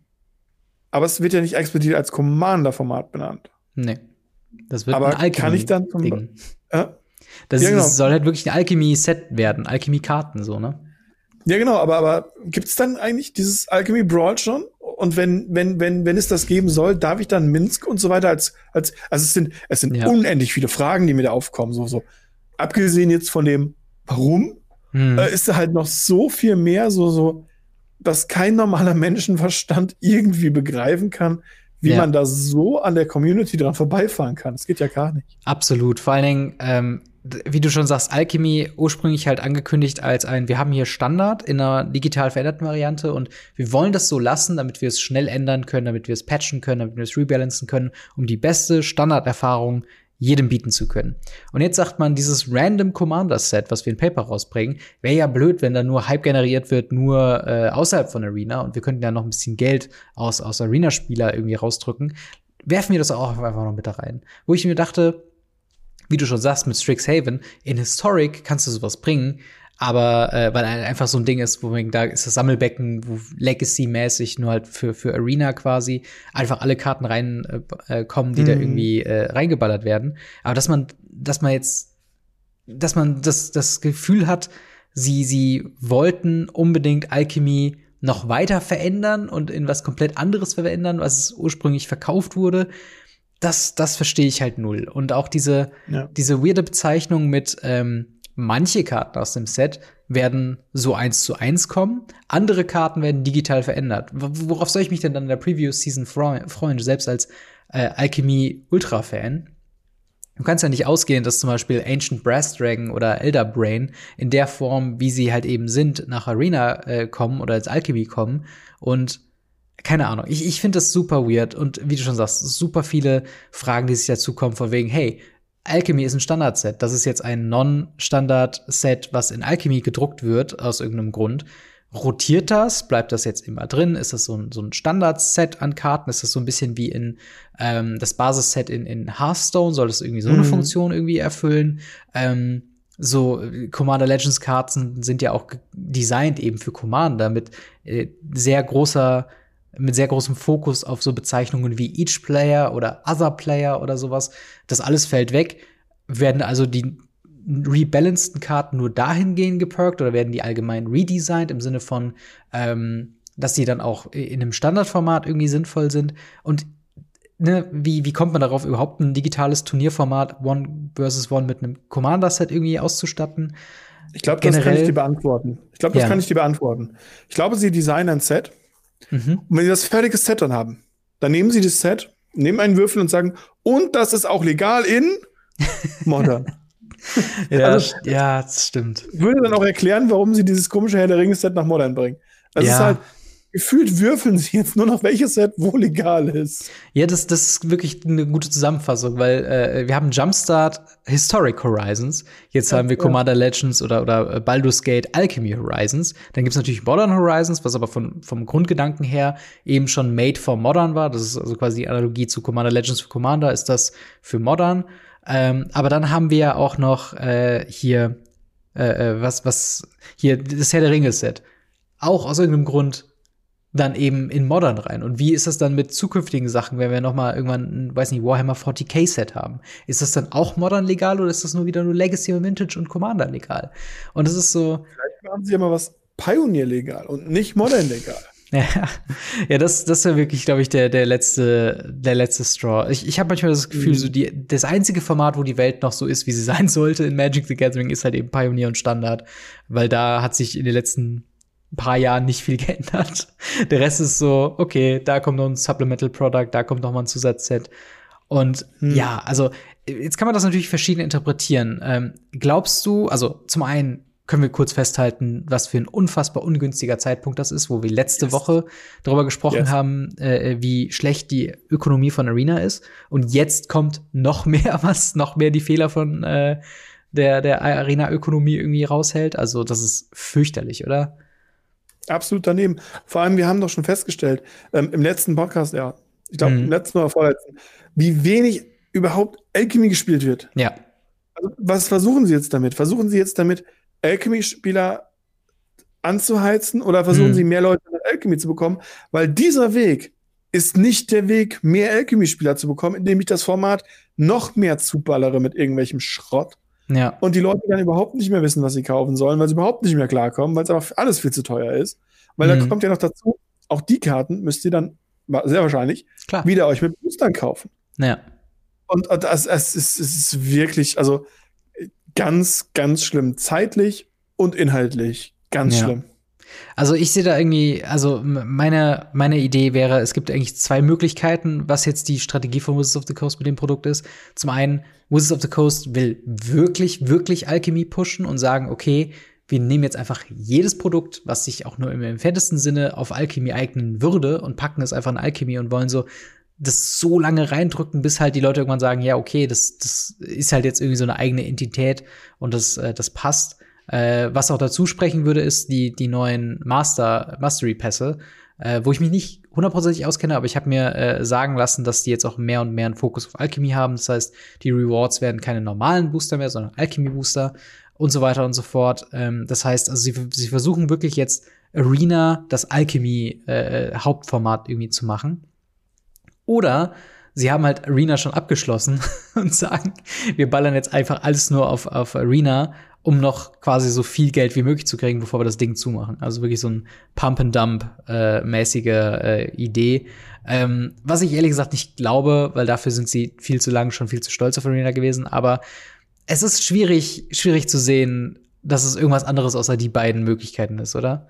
aber es wird ja nicht explizit als Commander-Format benannt. Nee. Das wird aber ein kann ich dann zum Ding. Äh? Das ja, genau. ist, soll halt wirklich ein Alchemy-Set werden, Alchemy-Karten, so, ne? Ja, genau, aber, aber gibt es dann eigentlich dieses Alchemy Brawl schon? Und wenn, wenn, wenn, wenn es das geben soll, darf ich dann Minsk und so weiter als, als, also es sind, es sind ja. unendlich viele Fragen, die mir da aufkommen, so, so. Abgesehen jetzt von dem, warum, hm. äh, ist da halt noch so viel mehr, so, so, dass kein normaler Menschenverstand irgendwie begreifen kann, wie ja. man da so an der Community dran vorbeifahren kann. Das geht ja gar nicht. Absolut. Vor allen Dingen, ähm, wie du schon sagst, Alchemy ursprünglich halt angekündigt als ein, wir haben hier Standard in einer digital veränderten Variante und wir wollen das so lassen, damit wir es schnell ändern können, damit wir es patchen können, damit wir es rebalancen können, um die beste Standarderfahrung jedem bieten zu können. Und jetzt sagt man, dieses Random Commander Set, was wir in Paper rausbringen, wäre ja blöd, wenn da nur Hype generiert wird, nur äh, außerhalb von Arena und wir könnten ja noch ein bisschen Geld aus, aus Arena-Spieler irgendwie rausdrücken. Werfen wir das auch einfach noch mit da rein. Wo ich mir dachte, wie du schon sagst, mit Strixhaven, in Historic kannst du sowas bringen, aber äh, weil einfach so ein Ding ist, wo man, da ist das Sammelbecken, wo Legacy-mäßig nur halt für, für Arena quasi einfach alle Karten reinkommen, äh, kommen, die mhm. da irgendwie äh, reingeballert werden. Aber dass man, dass man jetzt, dass man das, das Gefühl hat, sie, sie wollten unbedingt Alchemy noch weiter verändern und in was komplett anderes verändern, was ursprünglich verkauft wurde. Das, das verstehe ich halt null. Und auch diese, ja. diese weirde Bezeichnung mit, ähm, Manche Karten aus dem Set werden so eins zu eins kommen, andere Karten werden digital verändert. Worauf soll ich mich denn dann in der Preview Season freuen, selbst als äh, Alchemy Ultra Fan? Du kannst ja nicht ausgehen, dass zum Beispiel Ancient Brass Dragon oder Elder Brain in der Form, wie sie halt eben sind, nach Arena äh, kommen oder als Alchemy kommen und keine Ahnung. Ich, ich finde das super weird und wie du schon sagst, super viele Fragen, die sich dazu kommen, von wegen, hey, Alchemy ist ein Standardset. Das ist jetzt ein Non-Standard-Set, was in Alchemy gedruckt wird, aus irgendeinem Grund. Rotiert das? Bleibt das jetzt immer drin? Ist das so ein, so ein Standard-Set an Karten? Ist das so ein bisschen wie in ähm, das Basisset in, in Hearthstone? Soll das irgendwie so eine mhm. Funktion irgendwie erfüllen? Ähm, so Commander Legends Karten sind ja auch designt eben für Commander mit äh, sehr großer mit sehr großem Fokus auf so Bezeichnungen wie Each Player oder Other Player oder sowas. Das alles fällt weg. Werden also die rebalanceden Karten nur dahingehend geperkt oder werden die allgemein redesigned im Sinne von, ähm, dass die dann auch in einem Standardformat irgendwie sinnvoll sind? Und ne, wie, wie kommt man darauf, überhaupt ein digitales Turnierformat One versus One mit einem Commander-Set irgendwie auszustatten? Ich glaube, das kann ich dir beantworten. Ich glaube, das ja. kann ich dir beantworten. Ich glaube, sie designen ein Set Mhm. Und wenn Sie das fertige Set dann haben, dann nehmen Sie das Set, nehmen einen Würfel und sagen, und das ist auch legal in Modern. ja, also, ja, das stimmt. Würde dann auch erklären, warum Sie dieses komische Herr der Ringe-Set nach Modern bringen. Das ja. ist halt, gefühlt würfeln sie jetzt nur noch, welches Set wo legal ist. Ja, das, das ist wirklich eine gute Zusammenfassung, weil äh, wir haben Jumpstart Historic Horizons, jetzt ja, haben wir ja. Commander Legends oder, oder Baldur's Gate Alchemy Horizons. Dann gibt's natürlich Modern Horizons, was aber von, vom Grundgedanken her eben schon made for Modern war. Das ist also quasi die Analogie zu Commander Legends für Commander, ist das für Modern. Ähm, aber dann haben wir auch noch äh, hier äh, äh was, was hier das Herr der Ringe Set. Auch aus irgendeinem Grund dann eben in Modern rein? Und wie ist das dann mit zukünftigen Sachen, wenn wir noch mal irgendwann, weiß nicht, Warhammer 40k Set haben? Ist das dann auch Modern legal oder ist das nur wieder nur Legacy und Vintage und Commander legal? Und es ist so. Vielleicht machen sie ja mal was Pioneer legal und nicht Modern legal. Ja, ja, das, das wäre wirklich, glaube ich, der, der letzte, der letzte Straw. Ich, ich habe manchmal das Gefühl, mhm. so die, das einzige Format, wo die Welt noch so ist, wie sie sein sollte in Magic the Gathering, ist halt eben Pioneer und Standard, weil da hat sich in den letzten ein paar Jahren nicht viel geändert. Der Rest ist so, okay, da kommt noch ein Supplemental Product, da kommt noch mal ein Zusatzset. Und hm. ja, also jetzt kann man das natürlich verschieden interpretieren. Ähm, glaubst du, also zum einen können wir kurz festhalten, was für ein unfassbar ungünstiger Zeitpunkt das ist, wo wir letzte yes. Woche darüber gesprochen yes. haben, äh, wie schlecht die Ökonomie von Arena ist. Und jetzt kommt noch mehr was, noch mehr die Fehler von äh, der, der Arena-Ökonomie irgendwie raushält. Also das ist fürchterlich, oder? Absolut daneben. Vor allem, wir haben doch schon festgestellt, ähm, im letzten Podcast, ja, ich glaube, mhm. im letzten oder vorletzten, wie wenig überhaupt Alchemy gespielt wird. Ja. Also, was versuchen Sie jetzt damit? Versuchen Sie jetzt damit, Alchemy-Spieler anzuheizen oder versuchen mhm. Sie mehr Leute mit Alchemy zu bekommen? Weil dieser Weg ist nicht der Weg, mehr Alchemy-Spieler zu bekommen, indem ich das Format noch mehr zuballere mit irgendwelchem Schrott. Ja. Und die Leute dann überhaupt nicht mehr wissen, was sie kaufen sollen, weil sie überhaupt nicht mehr klarkommen, weil es einfach alles viel zu teuer ist. Weil mhm. da kommt ja noch dazu, auch die Karten müsst ihr dann sehr wahrscheinlich Klar. wieder euch mit Boostern kaufen. Ja. Und, das, es, ist, es ist wirklich, also ganz, ganz schlimm. Zeitlich und inhaltlich. Ganz ja. schlimm. Also ich sehe da irgendwie, also meine, meine Idee wäre, es gibt eigentlich zwei Möglichkeiten, was jetzt die Strategie von Wizards of the Coast mit dem Produkt ist. Zum einen, Wizards of the Coast will wirklich, wirklich Alchemy pushen und sagen, okay, wir nehmen jetzt einfach jedes Produkt, was sich auch nur im entferntesten Sinne auf Alchemy eignen würde und packen es einfach in Alchemy und wollen so das so lange reindrücken, bis halt die Leute irgendwann sagen, ja, okay, das, das ist halt jetzt irgendwie so eine eigene Entität und das, äh, das passt. Äh, was auch dazu sprechen würde, ist die, die neuen Master, Mastery-Pässe, äh, wo ich mich nicht hundertprozentig auskenne, aber ich habe mir äh, sagen lassen, dass die jetzt auch mehr und mehr einen Fokus auf Alchemy haben. Das heißt, die Rewards werden keine normalen Booster mehr, sondern Alchemy-Booster und so weiter und so fort. Ähm, das heißt, also sie, sie versuchen wirklich jetzt Arena das Alchemy-Hauptformat äh, irgendwie zu machen. Oder sie haben halt Arena schon abgeschlossen und sagen, wir ballern jetzt einfach alles nur auf, auf Arena, um noch quasi so viel Geld wie möglich zu kriegen, bevor wir das Ding zumachen. Also wirklich so ein Pump-and-Dump-mäßige äh, äh, Idee. Ähm, was ich ehrlich gesagt nicht glaube, weil dafür sind sie viel zu lange schon viel zu stolz auf Arena gewesen. Aber es ist schwierig, schwierig zu sehen, dass es irgendwas anderes außer die beiden Möglichkeiten ist, oder?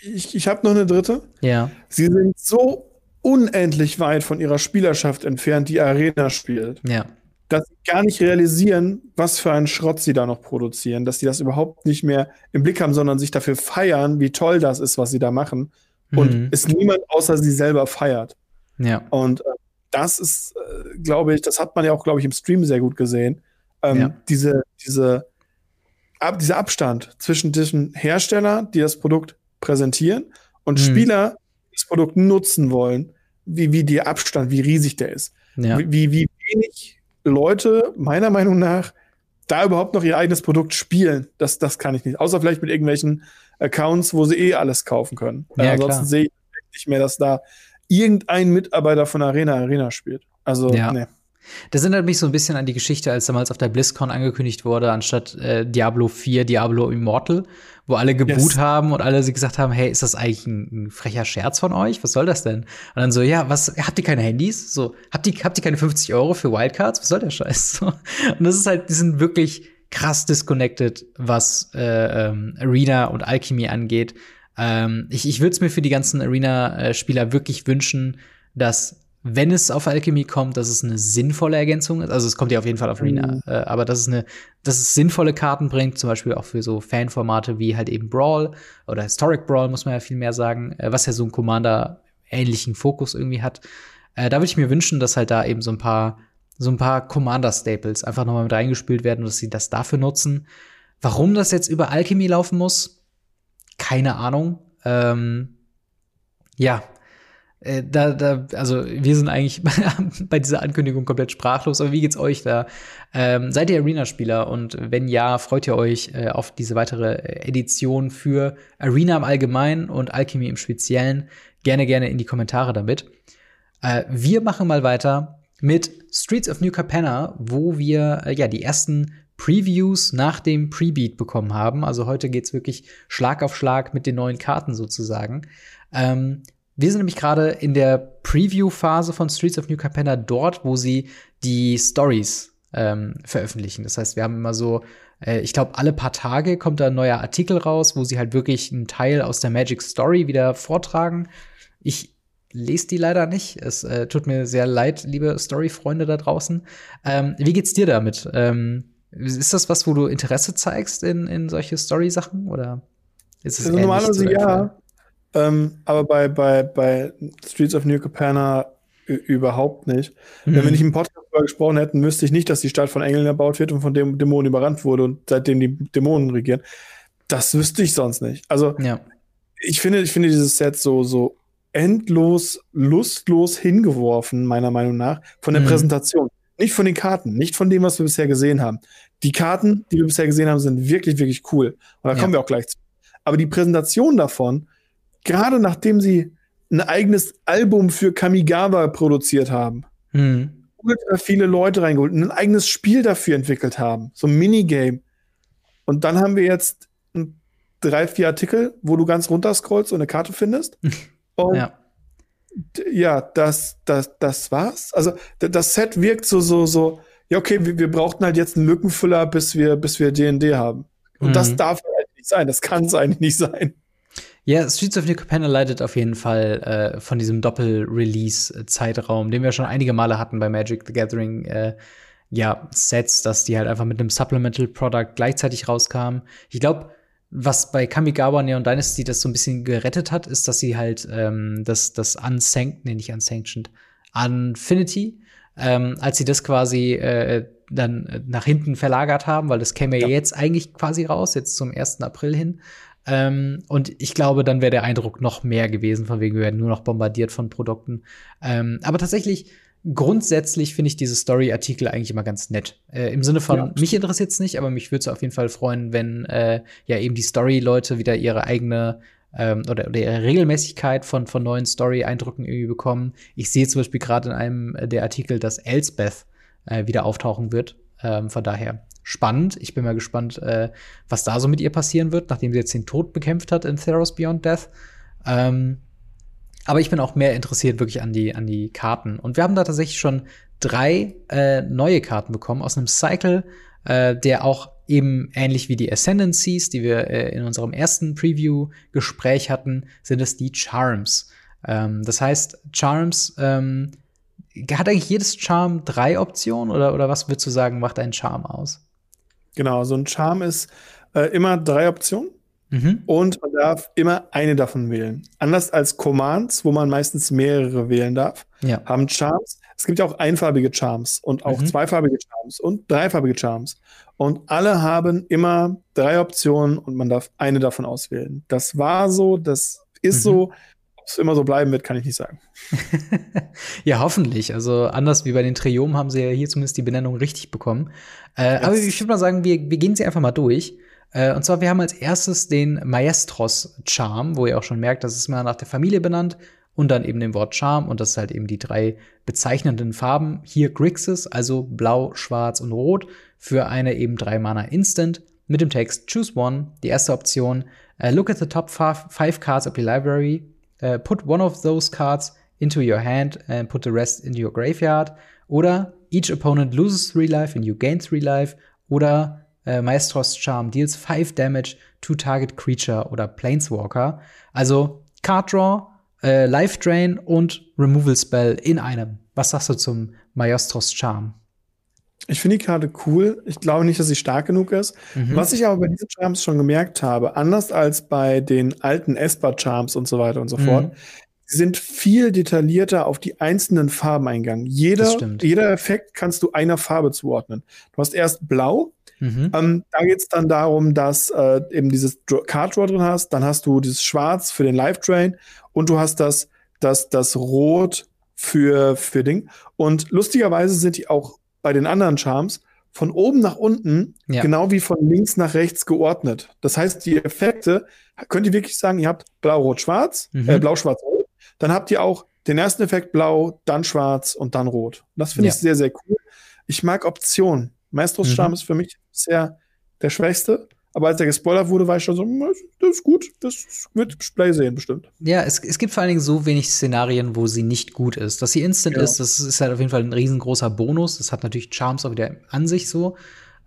Ich, ich habe noch eine dritte. Ja. Sie sind so unendlich weit von ihrer Spielerschaft entfernt, die Arena spielt. Ja. Dass sie gar nicht realisieren, was für einen Schrott sie da noch produzieren, dass sie das überhaupt nicht mehr im Blick haben, sondern sich dafür feiern, wie toll das ist, was sie da machen. Und mhm. es niemand außer sie selber feiert. Ja. Und äh, das ist, äh, glaube ich, das hat man ja auch, glaube ich, im Stream sehr gut gesehen. Ähm, ja. Diese, diese, ab, dieser Abstand zwischen diesen Herstellern, die das Produkt präsentieren, und mhm. Spieler, das Produkt nutzen wollen, wie, wie der Abstand, wie riesig der ist. Ja. Wie, wie wenig Leute, meiner Meinung nach, da überhaupt noch ihr eigenes Produkt spielen. Das, das kann ich nicht. Außer vielleicht mit irgendwelchen Accounts, wo sie eh alles kaufen können. Ja, ansonsten sehe ich nicht mehr, dass da irgendein Mitarbeiter von Arena Arena spielt. Also, ja. nee. Das erinnert mich so ein bisschen an die Geschichte, als damals auf der BlizzCon angekündigt wurde, anstatt äh, Diablo 4, Diablo Immortal, wo alle geboot yes. haben und alle gesagt haben, hey, ist das eigentlich ein, ein, frecher Scherz von euch? Was soll das denn? Und dann so, ja, was, habt ihr keine Handys? So, habt ihr, habt ihr keine 50 Euro für Wildcards? Was soll der Scheiß? So. Und das ist halt, die sind wirklich krass disconnected, was äh, ähm, Arena und Alchemy angeht. Ähm, ich ich würde es mir für die ganzen Arena-Spieler wirklich wünschen, dass wenn es auf Alchemy kommt, dass es eine sinnvolle Ergänzung ist. Also es kommt ja auf jeden Fall auf Arena, mhm. äh, aber dass es eine, dass es sinnvolle Karten bringt, zum Beispiel auch für so Fanformate wie halt eben Brawl oder Historic Brawl, muss man ja viel mehr sagen, äh, was ja so einen Commander-ähnlichen Fokus irgendwie hat. Äh, da würde ich mir wünschen, dass halt da eben so ein paar, so ein paar Commander-Staples einfach nochmal mit reingespült werden und dass sie das dafür nutzen. Warum das jetzt über Alchemy laufen muss, keine Ahnung. Ähm, ja, äh, da, da, also wir sind eigentlich bei dieser Ankündigung komplett sprachlos, aber wie geht's euch da? Ähm, seid ihr Arena-Spieler und wenn ja, freut ihr euch äh, auf diese weitere Edition für Arena im Allgemeinen und Alchemy im Speziellen? Gerne, gerne in die Kommentare damit. Äh, wir machen mal weiter mit Streets of New Capenna, wo wir äh, ja die ersten Previews nach dem Prebeat bekommen haben. Also heute geht's wirklich Schlag auf Schlag mit den neuen Karten sozusagen. Ähm, wir sind nämlich gerade in der Preview-Phase von Streets of New Capenna dort, wo sie die Stories ähm, veröffentlichen. Das heißt, wir haben immer so, äh, ich glaube, alle paar Tage kommt da ein neuer Artikel raus, wo sie halt wirklich einen Teil aus der Magic Story wieder vortragen. Ich lese die leider nicht. Es äh, tut mir sehr leid, liebe Story-Freunde da draußen. Ähm, wie geht's dir damit? Ähm, ist das was, wo du Interesse zeigst in, in solche Story-Sachen? Oder ist es also normalerweise ja. Ähm, aber bei, bei, bei Streets of New Capenna überhaupt nicht. Mhm. Wenn wir nicht im Podcast darüber gesprochen hätten, müsste ich nicht, dass die Stadt von Engeln erbaut wird und von dem Dämonen überrannt wurde und seitdem die Dämonen regieren. Das wüsste ich sonst nicht. Also, ja. ich finde, ich finde dieses Set so, so endlos, lustlos hingeworfen, meiner Meinung nach, von der mhm. Präsentation. Nicht von den Karten, nicht von dem, was wir bisher gesehen haben. Die Karten, die wir bisher gesehen haben, sind wirklich, wirklich cool. Und da ja. kommen wir auch gleich zu. Aber die Präsentation davon gerade nachdem sie ein eigenes Album für Kamigawa produziert haben, mhm. viele Leute reingeholt, ein eigenes Spiel dafür entwickelt haben, so ein Minigame. Und dann haben wir jetzt drei, vier Artikel, wo du ganz runter scrollst und eine Karte findest. Und ja. ja, das, das, das war's. Also das Set wirkt so, so, so, ja, okay, wir, wir brauchten halt jetzt einen Lückenfüller, bis wir, bis wir DND haben. Und mhm. das darf halt nicht sein. Das kann es eigentlich nicht sein. Ja, Streets of New Capenna leidet auf jeden Fall äh, von diesem Doppel-Release-Zeitraum, den wir schon einige Male hatten bei Magic the Gathering. Äh, ja, Sets, dass die halt einfach mit einem Supplemental Product gleichzeitig rauskamen. Ich glaube, was bei Kamigawa Neon Dynasty das so ein bisschen gerettet hat, ist, dass sie halt ähm, das, das Unsanctioned, nee, nicht Unsanctioned, Unfinity, ähm, als sie das quasi äh, dann nach hinten verlagert haben, weil das käme ja. ja jetzt eigentlich quasi raus, jetzt zum 1. April hin, Ähm, und ich glaube, dann wäre der Eindruck noch mehr gewesen, von wegen wir werden nur noch bombardiert von Produkten. Ähm, aber tatsächlich, grundsätzlich finde ich diese Story-Artikel eigentlich immer ganz nett. Äh, Im Sinne von, ja. mich interessiert es nicht, aber mich würde es auf jeden Fall freuen, wenn äh, ja eben die Story-Leute wieder ihre eigene ähm, oder, oder ihre Regelmäßigkeit von, von neuen Story-Eindrücken irgendwie bekommen. Ich sehe zum Beispiel gerade in einem der Artikel, dass Elsbeth äh, wieder auftauchen wird. Ähm, von daher spannend. Ich bin mal gespannt, äh, was da so mit ihr passieren wird, nachdem sie jetzt den Tod bekämpft hat in Theros Beyond Death. Ähm, aber ich bin auch mehr interessiert wirklich an die, an die Karten. Und wir haben da tatsächlich schon drei äh, neue Karten bekommen aus einem Cycle, äh, der auch eben ähnlich wie die Ascendancies, die wir äh, in unserem ersten Preview-Gespräch hatten, sind es die Charms. Ähm, das heißt, Charms ähm, hat eigentlich jedes Charm drei Optionen oder, oder was würdest du sagen, macht ein Charm aus? Genau, so ein Charm ist äh, immer drei Optionen. Mhm. Und man darf immer eine davon wählen. Anders als Commands, wo man meistens mehrere wählen darf, ja. haben Charms. Es gibt ja auch einfarbige Charms und auch mhm. zweifarbige Charms und dreifarbige Charms. Und alle haben immer drei Optionen und man darf eine davon auswählen. Das war so, das ist mhm. so. Es immer so bleiben wird, kann ich nicht sagen. ja, hoffentlich. Also anders wie bei den Triomen haben sie ja hier zumindest die Benennung richtig bekommen. Äh, aber ich würde mal sagen, wir, wir gehen sie einfach mal durch. Äh, und zwar, wir haben als erstes den Maestros-Charm, wo ihr auch schon merkt, das ist mal nach der Familie benannt und dann eben dem Wort Charm und das ist halt eben die drei bezeichnenden Farben. Hier Grixis, also blau, schwarz und rot für eine eben drei Mana Instant mit dem Text Choose One. Die erste Option, uh, look at the top five cards of your library, uh, put one of those cards into your hand and put the rest into your graveyard. Oder each opponent loses three life and you gain three life. Oder äh, Maestros Charm deals 5 Damage to target creature oder Planeswalker. Also Card Draw, äh, Life Drain und Removal Spell in einem. Was sagst du zum Maestros Charm? Ich finde die Karte cool. Ich glaube nicht, dass sie stark genug ist. Mhm. Was ich aber bei diesen Charms schon gemerkt habe, anders als bei den alten Esper Charms und so weiter und so mhm. fort, sind viel detaillierter auf die einzelnen Farben eingegangen. Jeder, jeder Effekt kannst du einer Farbe zuordnen. Du hast erst Blau, Mhm. Ähm, da geht es dann darum, dass äh, eben dieses Card Draw drin hast, dann hast du dieses Schwarz für den Live Drain und du hast das, das, das Rot für, für Ding. Und lustigerweise sind die auch bei den anderen Charms von oben nach unten, ja. genau wie von links nach rechts geordnet. Das heißt, die Effekte, könnt ihr wirklich sagen, ihr habt Blau, Rot, Schwarz, mhm. äh, Blau, Schwarz, Rot. Dann habt ihr auch den ersten Effekt Blau, dann Schwarz und dann Rot. Das finde ja. ich sehr, sehr cool. Ich mag Optionen. Maestros mhm. ist für mich bisher der schwächste. Aber als er gespoilert wurde, war ich schon so, hm, das ist gut, das wird Play sehen, bestimmt. Ja, es, es gibt vor allen Dingen so wenig Szenarien, wo sie nicht gut ist. Dass sie instant ja. ist, das ist halt auf jeden Fall ein riesengroßer Bonus. Das hat natürlich Charms auch wieder an sich so.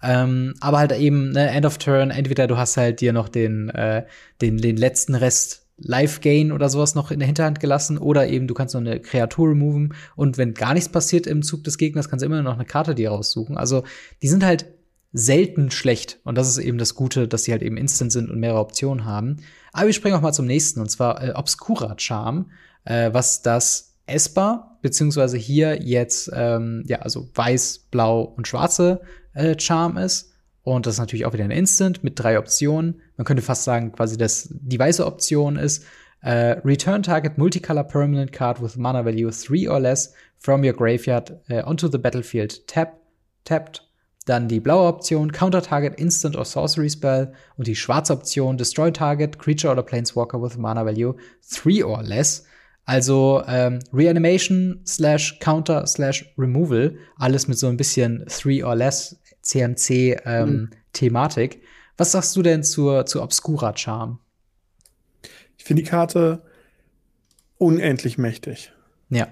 Ähm, aber halt eben, ne, End of Turn, entweder du hast halt dir noch den, äh, den, den letzten Rest Life Gain oder sowas noch in der Hinterhand gelassen oder eben du kannst noch eine Kreatur removen und wenn gar nichts passiert im Zug des Gegners, kannst du immer noch eine Karte dir raussuchen. Also die sind halt selten schlecht und das ist eben das Gute, dass sie halt eben instant sind und mehrere Optionen haben. Aber wir springen auch mal zum nächsten und zwar äh, Obscura Charm, äh, was das Esper beziehungsweise hier jetzt ähm, ja also weiß, blau und schwarze äh, Charm ist und das ist natürlich auch wieder ein Instant mit drei Optionen. Man könnte fast sagen, quasi, dass die weiße Option ist, uh, Return target multicolor permanent card with mana value 3 or less from your graveyard uh, onto the battlefield tap, tapped. Dann die blaue Option, Counter Target Instant or Sorcery Spell. Und die schwarze Option, Destroy Target Creature oder Planeswalker with mana value 3 or less. Also ähm, Reanimation slash Counter slash Removal. Alles mit so ein bisschen 3 or less CMC-Thematik. Ähm, mhm. Was sagst du denn zur, zur Obscura Charm? Ich finde die Karte unendlich mächtig. Ja.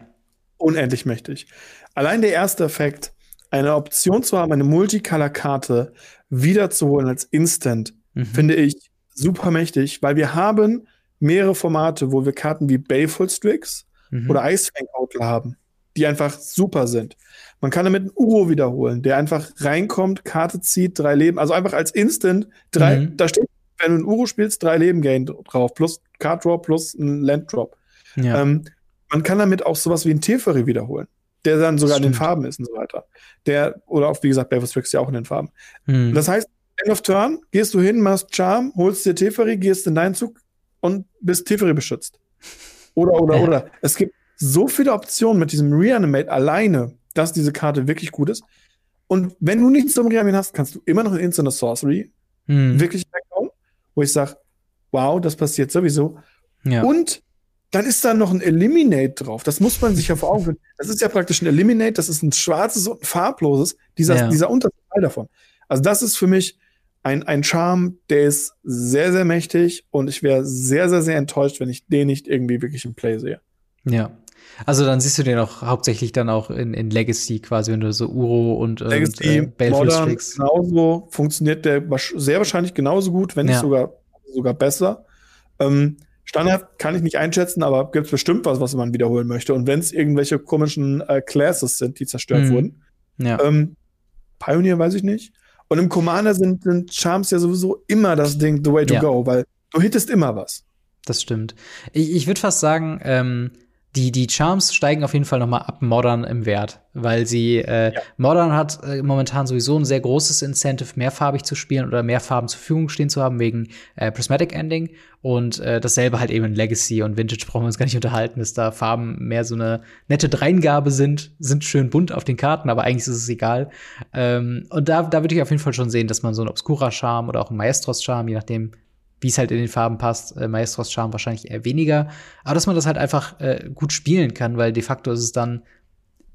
Unendlich mächtig. Allein der erste Effekt, eine Option zu haben, eine Multicolor-Karte wiederzuholen als Instant, mhm. finde ich super mächtig, weil wir haben mehrere Formate, wo wir Karten wie Baleful Strix mhm. oder Icefang Outlaw haben, die einfach super sind. Man kann damit einen Uro wiederholen, der einfach reinkommt, Karte zieht, drei Leben, also einfach als Instant, drei, mhm. da steht, wenn du einen Uro spielst, drei Leben Gain drauf, plus Card Draw, plus ein Land Drop. Ja. Ähm, man kann damit auch sowas wie ein Teferi wiederholen, der dann sogar in den Farben ist und so weiter. Der, oder auch, wie gesagt, Belfast Tricks ja auch in den Farben. Mhm. Das heißt, End of Turn, gehst du hin, machst Charm, holst dir Teferi, gehst in deinen Zug und bist Teferi beschützt. Oder, oder, oder. Es gibt so viele Optionen mit diesem Reanimate alleine, dass diese Karte wirklich gut ist. Und wenn du nichts zum Reanimaten hast, kannst du immer noch in Instant Sorcery hm. wirklich weghauen, wo ich sage, wow, das passiert sowieso. Ja. Und dann ist da noch ein Eliminate drauf. Das muss man sich ja vor Augen führen. Das ist ja praktisch ein Eliminate, das ist ein schwarzes und ein farbloses, dieser, ja. dieser Unterteil davon. Also das ist für mich ein, ein Charme, der ist sehr, sehr mächtig und ich wäre sehr, sehr, sehr enttäuscht, wenn ich den nicht irgendwie wirklich im Play sehe. Ja. Also dann siehst du den auch hauptsächlich dann auch in, in Legacy quasi, wenn du so Uro und, Legacy, und äh, Modern, genauso funktioniert der sehr wahrscheinlich genauso gut, wenn ja. nicht sogar, sogar besser. Ähm, Standard kann ich nicht einschätzen, aber gibt es bestimmt was, was man wiederholen möchte. Und wenn es irgendwelche komischen äh, Classes sind, die zerstört mhm. wurden. Ja. Ähm, Pioneer weiß ich nicht. Und im Commander sind, sind Charms ja sowieso immer das Ding, the way to ja. go, weil du hittest immer was. Das stimmt. Ich, ich würde fast sagen, ähm, die, die Charms steigen auf jeden Fall noch mal ab Modern im Wert, weil sie äh, ja. Modern hat äh, momentan sowieso ein sehr großes Incentive, mehrfarbig zu spielen oder mehr Farben zur Verfügung stehen zu haben wegen äh, Prismatic Ending und äh, dasselbe halt eben in Legacy und Vintage brauchen wir uns gar nicht unterhalten, dass da Farben mehr so eine nette Dreingabe sind, sind schön bunt auf den Karten, aber eigentlich ist es egal. Ähm, und da, da würde ich auf jeden Fall schon sehen, dass man so ein Obscura Charm oder auch ein Maestros Charm, je nachdem, wie es halt in den Farben passt. Äh, Maestros Charme wahrscheinlich eher weniger. Aber dass man das halt einfach äh, gut spielen kann, weil de facto ist es dann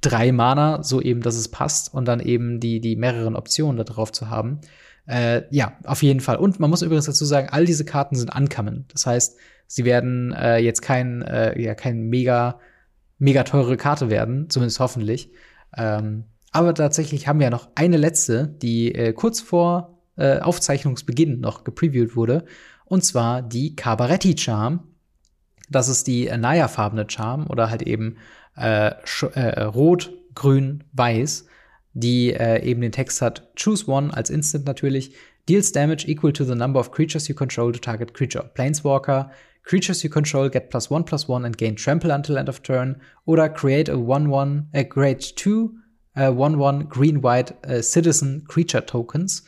drei Mana, so eben, dass es passt und dann eben die, die mehreren Optionen da drauf zu haben. Äh, ja, auf jeden Fall. Und man muss übrigens dazu sagen, all diese Karten sind uncommon. Das heißt, sie werden äh, jetzt kein, äh, ja, kein mega, mega teure Karte werden, zumindest hoffentlich. Ähm, aber tatsächlich haben wir ja noch eine letzte, die äh, kurz vor äh, Aufzeichnungsbeginn noch gepreviewt wurde und zwar die Cabaretti Charm. Das ist die Naya-farbene Charm oder halt eben äh, äh, rot, grün, weiß, die äh, eben den Text hat Choose one als Instant natürlich. Deals damage equal to the number of creatures you control to target creature. Planeswalker. Creatures you control get plus one plus one and gain trample until end of turn. Oder create a one one, uh, create two uh, one one green white uh, citizen creature tokens.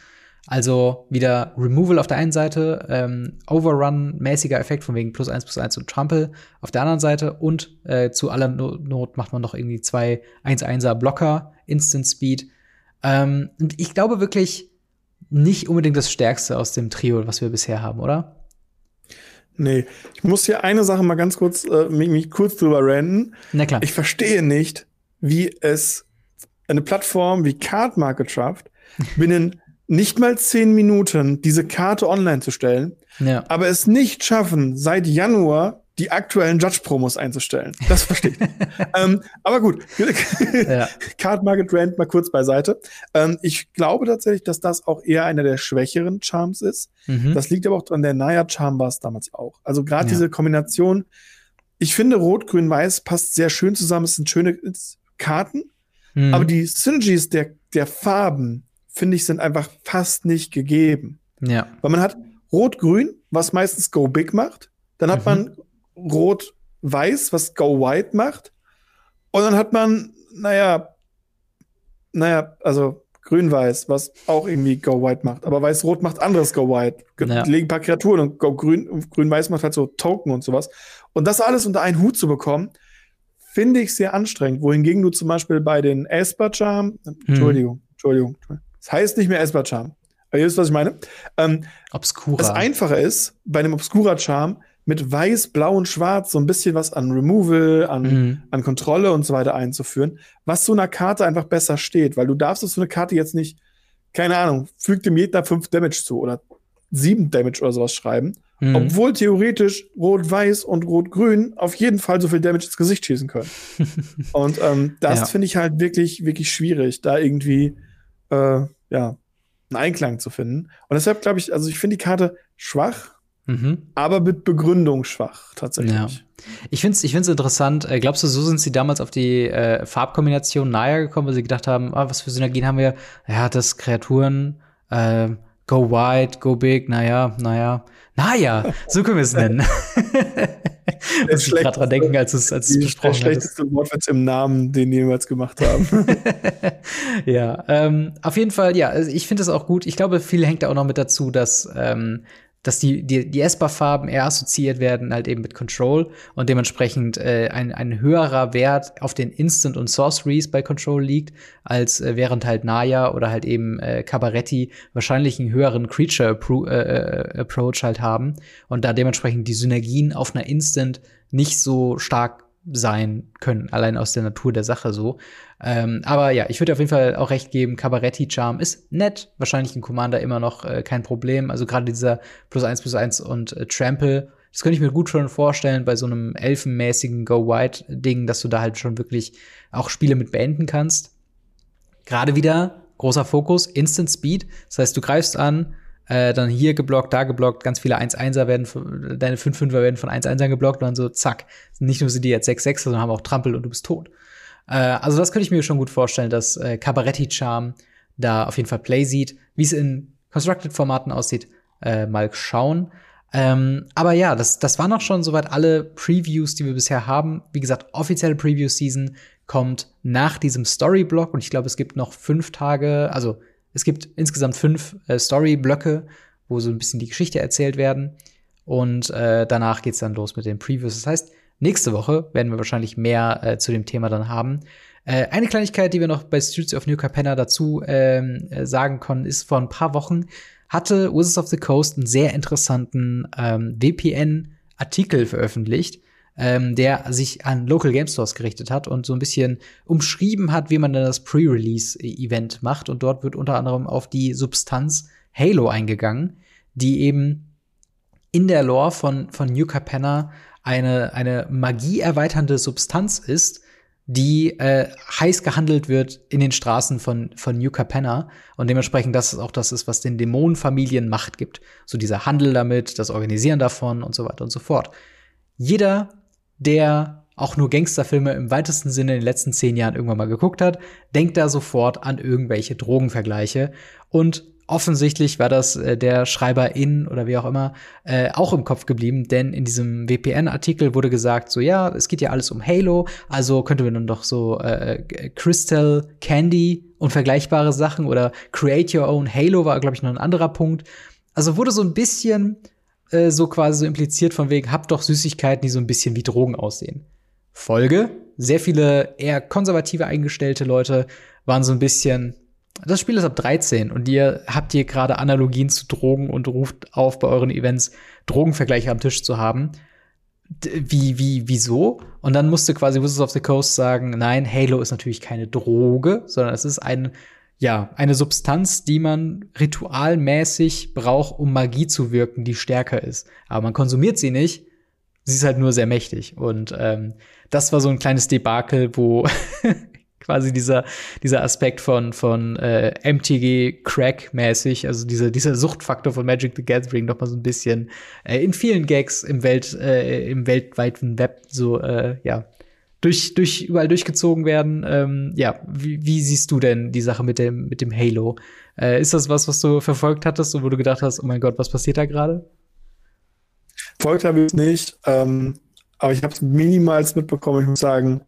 Also wieder Removal auf der einen Seite, ähm, Overrun-mäßiger Effekt von wegen plus eins plus eins und Trample auf der anderen Seite und äh, zu aller Not macht man noch irgendwie zwei 1-1er Blocker, Instant Speed. Ähm, und ich glaube wirklich nicht unbedingt das Stärkste aus dem Trio, was wir bisher haben, oder? Nee, ich muss hier eine Sache mal ganz kurz, äh, mich, mich kurz drüber renten. Na klar. Ich verstehe nicht, wie es eine Plattform wie Card Market schafft, binnen nicht mal zehn Minuten diese Karte online zu stellen, ja. aber es nicht schaffen, seit Januar die aktuellen Judge-Promos einzustellen. Das verstehe ich. ähm, aber gut, ja. Card Market Rand mal kurz beiseite. Ähm, ich glaube tatsächlich, dass das auch eher einer der schwächeren Charms ist. Mhm. Das liegt aber auch dran, der Naya Charm war es damals auch. Also gerade ja. diese Kombination, ich finde Rot, Grün, Weiß passt sehr schön zusammen. Es sind schöne Karten, mhm. aber die Synergies der, der Farben, finde ich, sind einfach fast nicht gegeben. Ja. Weil man hat Rot-Grün, was meistens Go Big macht. Dann hat mhm. man Rot-Weiß, was Go White macht. Und dann hat man, naja, naja, also Grün-Weiß, was auch irgendwie Go White macht. Aber Weiß-Rot macht anderes Go White. Ja. Legen ein paar Kreaturen und Go Grün, Grün-Weiß macht halt so Token und sowas. Und das alles unter einen Hut zu bekommen, finde ich sehr anstrengend. Wohingegen du zum Beispiel bei den Esper Charm, hm. Entschuldigung, Entschuldigung, Es heißt nicht mehr Esper-Charm. Aber ihr wisst, was ich meine. Ähm, Obscura. Das Einfache ist, bei einem Obscura-Charm mit weiß, blau und schwarz so ein bisschen was an Removal, an, mhm. an Kontrolle und so weiter einzuführen, was so einer Karte einfach besser steht, weil du darfst auf so eine Karte jetzt nicht, keine Ahnung, fügt dem Gegner 5 Damage zu oder 7 Damage oder sowas schreiben, mhm. obwohl theoretisch Rot-Weiß und Rot-Grün auf jeden Fall so viel Damage ins Gesicht schießen können. und ähm, das ja. finde ich halt wirklich, wirklich schwierig, da irgendwie äh, ja, einen Einklang zu finden. Und deshalb glaube ich, also ich finde die Karte schwach, mhm. aber mit Begründung schwach, tatsächlich. Ja. Ich finde es ich find's interessant. Äh, glaubst du, so sind sie damals auf die äh, Farbkombination nahe gekommen, weil sie gedacht haben, ah, was für Synergien haben wir? Ja, das Kreaturen, äh, go wide, go big, naja, naja. Naja, so können wir es nennen. Muss ich gerade dran denken, als es, als es besprochen Der schlechteste. Wortwitz im Namen, den die jemals gemacht haben. ja, ähm, auf jeden Fall, ja, also ich finde es auch gut. Ich glaube, viel hängt da auch noch mit dazu, dass ähm, dass die, die, die Esper-Farben eher assoziiert werden halt eben mit Control und dementsprechend äh, ein, ein höherer Wert auf den Instant und Sorceries bei Control liegt, als äh, während halt Naya oder halt eben äh, Cabaretti wahrscheinlich einen höheren Creature-Approach äh, äh halt haben und da dementsprechend die Synergien auf einer Instant nicht so stark sein können, allein aus der Natur der Sache so. Ähm, aber ja, ich würde auf jeden Fall auch recht geben, Cabaretti Charm ist nett, wahrscheinlich ein Commander immer noch äh, kein Problem. Also gerade dieser plus eins plus eins und äh, Trample, das könnte ich mir gut schon vorstellen bei so einem elfenmäßigen Go-White-Ding, dass du da halt schon wirklich auch Spiele mit beenden kannst. Gerade wieder großer Fokus, Instant Speed. Das heißt, du greifst an, äh, dann hier geblockt, da geblockt, ganz viele 1-1er werden, deine 5-5er werden von 1-1ern geblockt und dann so, zack. Nicht nur sind die jetzt 6-6, sondern haben auch Trampel und du bist tot. Äh, also das könnte ich mir schon gut vorstellen, dass äh, Cabaretti Charm da auf jeden Fall Play sieht. Wie es in Constructed-Formaten aussieht, äh, mal schauen. Ähm, aber ja, das, das waren auch schon soweit alle Previews, die wir bisher haben. Wie gesagt, offizielle Preview-Season kommt nach diesem Story-Block und ich glaube, es gibt noch fünf Tage, also es gibt insgesamt fünf äh, Story-Blöcke, wo so ein bisschen die Geschichte erzählt werden. Und äh, danach geht's dann los mit den Previews. Das heißt, nächste Woche werden wir wahrscheinlich mehr äh, zu dem Thema dann haben. Äh, eine Kleinigkeit, die wir noch bei Streets of New Capenna dazu ähm, äh, sagen konnten, ist vor ein paar Wochen hatte Wizards of the Coast einen sehr interessanten ähm, VPN-Artikel veröffentlicht, ähm, der sich an Local Game Stores gerichtet hat und so ein bisschen umschrieben hat, wie man dann das Pre-Release-Event macht. Und dort wird unter anderem auf die Substanz Halo eingegangen, die eben in der Lore von, von New Capenna eine, eine magieerweiternde Substanz ist, die äh, heiß gehandelt wird in den Straßen von, von New Capenna. Und dementsprechend das ist auch das ist, was den Dämonenfamilien Macht gibt. So dieser Handel damit, das Organisieren davon und so weiter und so fort. Jeder der auch nur Gangsterfilme im weitesten Sinne in den letzten zehn Jahren irgendwann mal geguckt hat, denkt da sofort an irgendwelche Drogenvergleiche. Und offensichtlich war das äh, der Schreiber in oder wie auch immer äh, auch im Kopf geblieben, denn in diesem WPN-Artikel wurde gesagt, so ja, es geht ja alles um Halo, also könnte man dann doch so äh, Crystal Candy und vergleichbare Sachen oder Create Your Own Halo war, glaube ich, noch ein anderer Punkt. Also wurde so ein bisschen äh, so quasi so impliziert von wegen, habt doch Süßigkeiten, die so ein bisschen wie Drogen aussehen. Folge, sehr viele eher konservative eingestellte Leute waren so ein bisschen, das Spiel ist ab 13 und ihr habt hier gerade Analogien zu Drogen und ruft auf, bei euren Events Drogenvergleiche am Tisch zu haben. Wie, wie, wieso? Und dann musste quasi Wizards of the Coast sagen, nein, Halo ist natürlich keine Droge, sondern es ist ein ja, eine Substanz, die man ritualmäßig braucht, um Magie zu wirken, die stärker ist. Aber man konsumiert sie nicht. Sie ist halt nur sehr mächtig. Und ähm, das war so ein kleines Debakel, wo quasi dieser, dieser Aspekt von, von äh, MTG Crack-mäßig, also dieser, dieser Suchtfaktor von Magic the Gathering noch mal so ein bisschen äh, in vielen Gags im Welt, äh, im weltweiten Web so, äh, ja, durch, durch überall durchgezogen werden. Ähm, ja, wie, wie siehst du denn die Sache mit dem, mit dem Halo? Äh, ist das was, was du verfolgt hattest und wo du gedacht hast, oh mein Gott, was passiert da gerade? Verfolgt habe ich es nicht, ähm, aber ich habe es minimals mitbekommen. Ich muss sagen,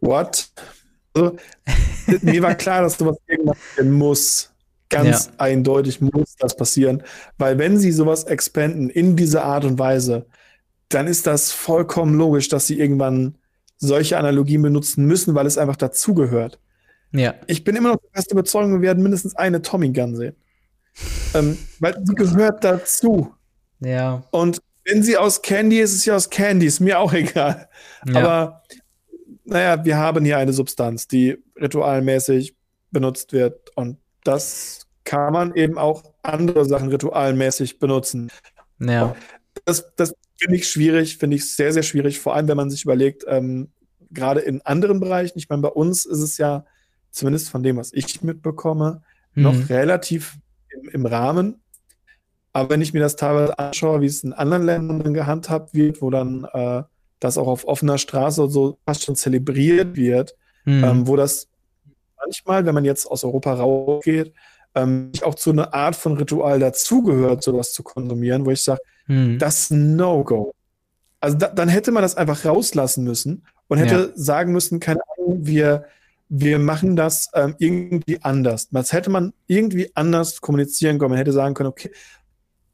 what? Also, mir war klar, dass sowas irgendwann passieren muss. Ganz ja. eindeutig muss das passieren. Weil wenn sie sowas expanden in dieser Art und Weise, dann ist das vollkommen logisch, dass sie irgendwann solche Analogien benutzen müssen, weil es einfach dazugehört. Ja. Ich bin immer noch der feste Überzeugung, wir werden mindestens eine Tommy Gun sehen. ähm, weil sie gehört dazu. Ja. Und wenn sie aus Candy ist, ist sie aus Candy, ist mir auch egal. Ja. Aber naja, wir haben hier eine Substanz, die ritualmäßig benutzt wird. Und das kann man eben auch andere Sachen ritualmäßig benutzen. Ja. Das, das Finde ich schwierig, finde ich sehr, sehr schwierig, vor allem wenn man sich überlegt, ähm, gerade in anderen Bereichen, ich meine, bei uns ist es ja, zumindest von dem, was ich mitbekomme, mhm. noch relativ im, im, Rahmen. Aber wenn ich mir das teilweise anschaue, wie es in anderen Ländern gehandhabt wird, wo dann äh, das auch auf offener Straße so fast schon zelebriert wird, mhm. ähm, wo das manchmal, wenn man jetzt aus Europa rausgeht, ähm, auch zu einer Art von Ritual dazugehört, sowas zu konsumieren, wo ich sage, hm. Das No-Go. Also da, dann hätte man das einfach rauslassen müssen und hätte ja. sagen müssen, keine Ahnung, wir, wir machen das ähm, irgendwie anders. Das hätte man irgendwie anders kommunizieren können. Man hätte sagen können, okay,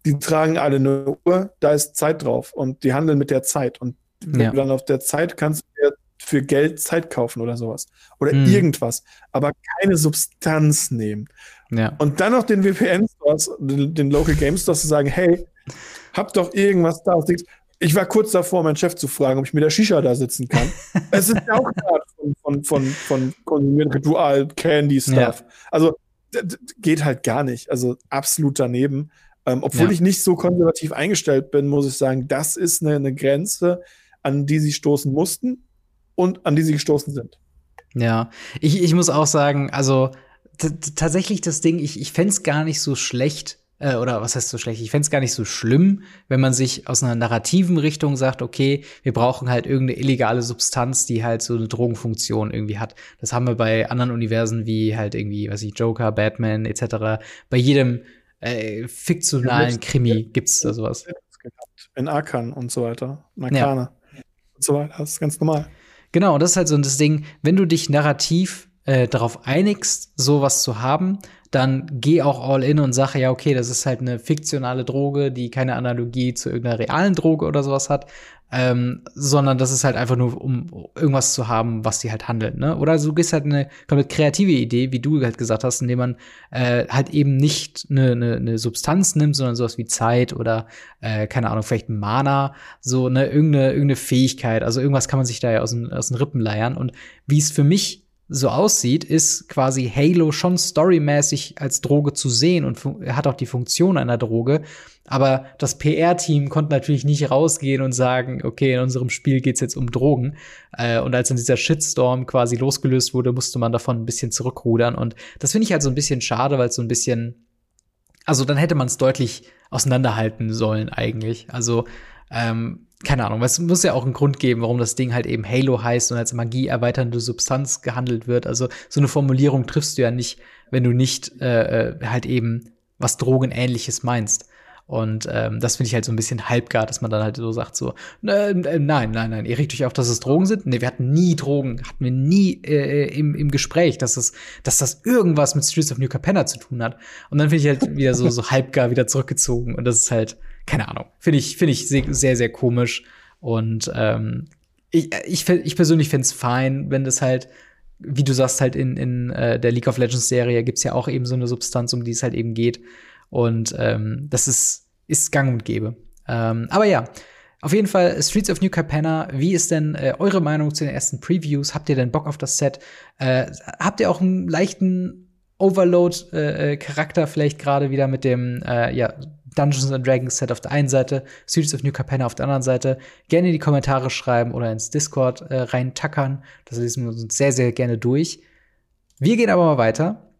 die tragen alle eine Uhr, da ist Zeit drauf und die handeln mit der Zeit. Und ja. dann auf der Zeit kannst du für Geld Zeit kaufen oder sowas. Oder mhm. irgendwas. Aber keine Substanz nehmen. Ja. Und dann noch den VPN-Stores, den, den, Local Game Stores zu sagen, hey, hab doch irgendwas da. Ich war kurz davor, meinen Chef zu fragen, ob ich mit der Shisha da sitzen kann. es ist ja auch gerade von, von, von, von konsumieren Ritual, Candy Stuff. Ja. Also geht halt gar nicht. Also absolut daneben. Ähm, obwohl ja. ich nicht so konservativ eingestellt bin, muss ich sagen, das ist eine, eine Grenze, an die sie stoßen mussten und an die sie gestoßen sind. Ja, ich, ich muss auch sagen, also tatsächlich das Ding, ich, ich fände es gar nicht so schlecht, äh, oder was heißt so schlecht? Ich fände es gar nicht so schlimm, wenn man sich aus einer narrativen Richtung sagt, okay, wir brauchen halt irgendeine illegale Substanz, die halt so eine Drogenfunktion irgendwie hat. Das haben wir bei anderen Universen wie halt irgendwie, was ich, Joker, Batman etc. Bei jedem äh, fiktionalen Krimi gibt's da sowas. In Arkan und so weiter. Arcana ja. und so weiter. Das ist ganz normal. Genau, das ist halt so das Ding, wenn du dich narrativ äh, darauf einigst, sowas zu haben, dann geh auch all in und sag, ja, okay, das ist halt eine fiktionale Droge, die keine Analogie zu irgendeiner realen Droge oder sowas hat, ähm, sondern das ist halt einfach nur, um irgendwas zu haben, was die halt handelt, ne? Oder du gehst halt eine komplett kreative Idee, wie du halt gesagt hast, indem man äh, halt eben nicht eine, eine, eine Substanz nimmt, sondern sowas wie Zeit oder äh, keine Ahnung, vielleicht Mana, so ne, irgendeine, irgendeine Fähigkeit, also irgendwas kann man sich da ja aus den, aus den Rippen leiern. Und wie es für mich so aussieht, ist quasi Halo schon storymäßig als Droge zu sehen und hat auch die Funktion einer Droge. Aber das PR-Team konnte natürlich nicht rausgehen und sagen, okay, in unserem Spiel geht's jetzt um Drogen. Äh, und als dann dieser Shitstorm quasi losgelöst wurde, musste man davon ein bisschen zurückrudern. Und das finde ich halt so ein bisschen schade, weil es so ein bisschen, also dann hätte man es deutlich auseinanderhalten sollen eigentlich. Also ähm, keine Ahnung, es muss ja auch einen Grund geben, warum das Ding halt eben Halo heißt und als Magie erweiternde Substanz gehandelt wird. Also so eine Formulierung triffst du ja nicht, wenn du nicht äh, äh halt eben was Drogenähnliches meinst. Und ähm, das finde ich halt so ein bisschen halbgar, dass man dann halt so sagt, so, äh, nein, nein, nein, ihr regt euch auf, dass es Drogen sind? Nee, wir hatten nie Drogen, hatten wir nie äh, im, im Gespräch, dass, es, dass das irgendwas mit Streets of New Capenna zu tun hat. Und dann finde ich halt wieder so, so halbgar wieder zurückgezogen. Und das ist halt, keine Ahnung, finde ich, finde ich sehr, sehr komisch. Und ähm, ich, ich, ich persönlich finde es fein, wenn das halt, wie du sagst, halt in, in äh, der League of Legends Serie gibt's ja auch eben so eine Substanz, um die es halt eben geht. Und ähm, das ist, ist gang und gäbe. Ähm, aber ja, auf jeden Fall Streets of New Capenna. Wie ist denn äh, eure Meinung zu den ersten Previews? Habt ihr denn Bock auf das Set? Äh, habt ihr auch einen leichten Overload-Charakter äh, äh vielleicht gerade wieder mit dem äh, ja, Dungeons and Dragons Set auf der einen Seite, Streets of New Capenna auf der anderen Seite. Gerne in die Kommentare schreiben oder ins Discord äh, reintackern. Das lesen wir uns sehr, sehr gerne durch. Wir gehen aber mal weiter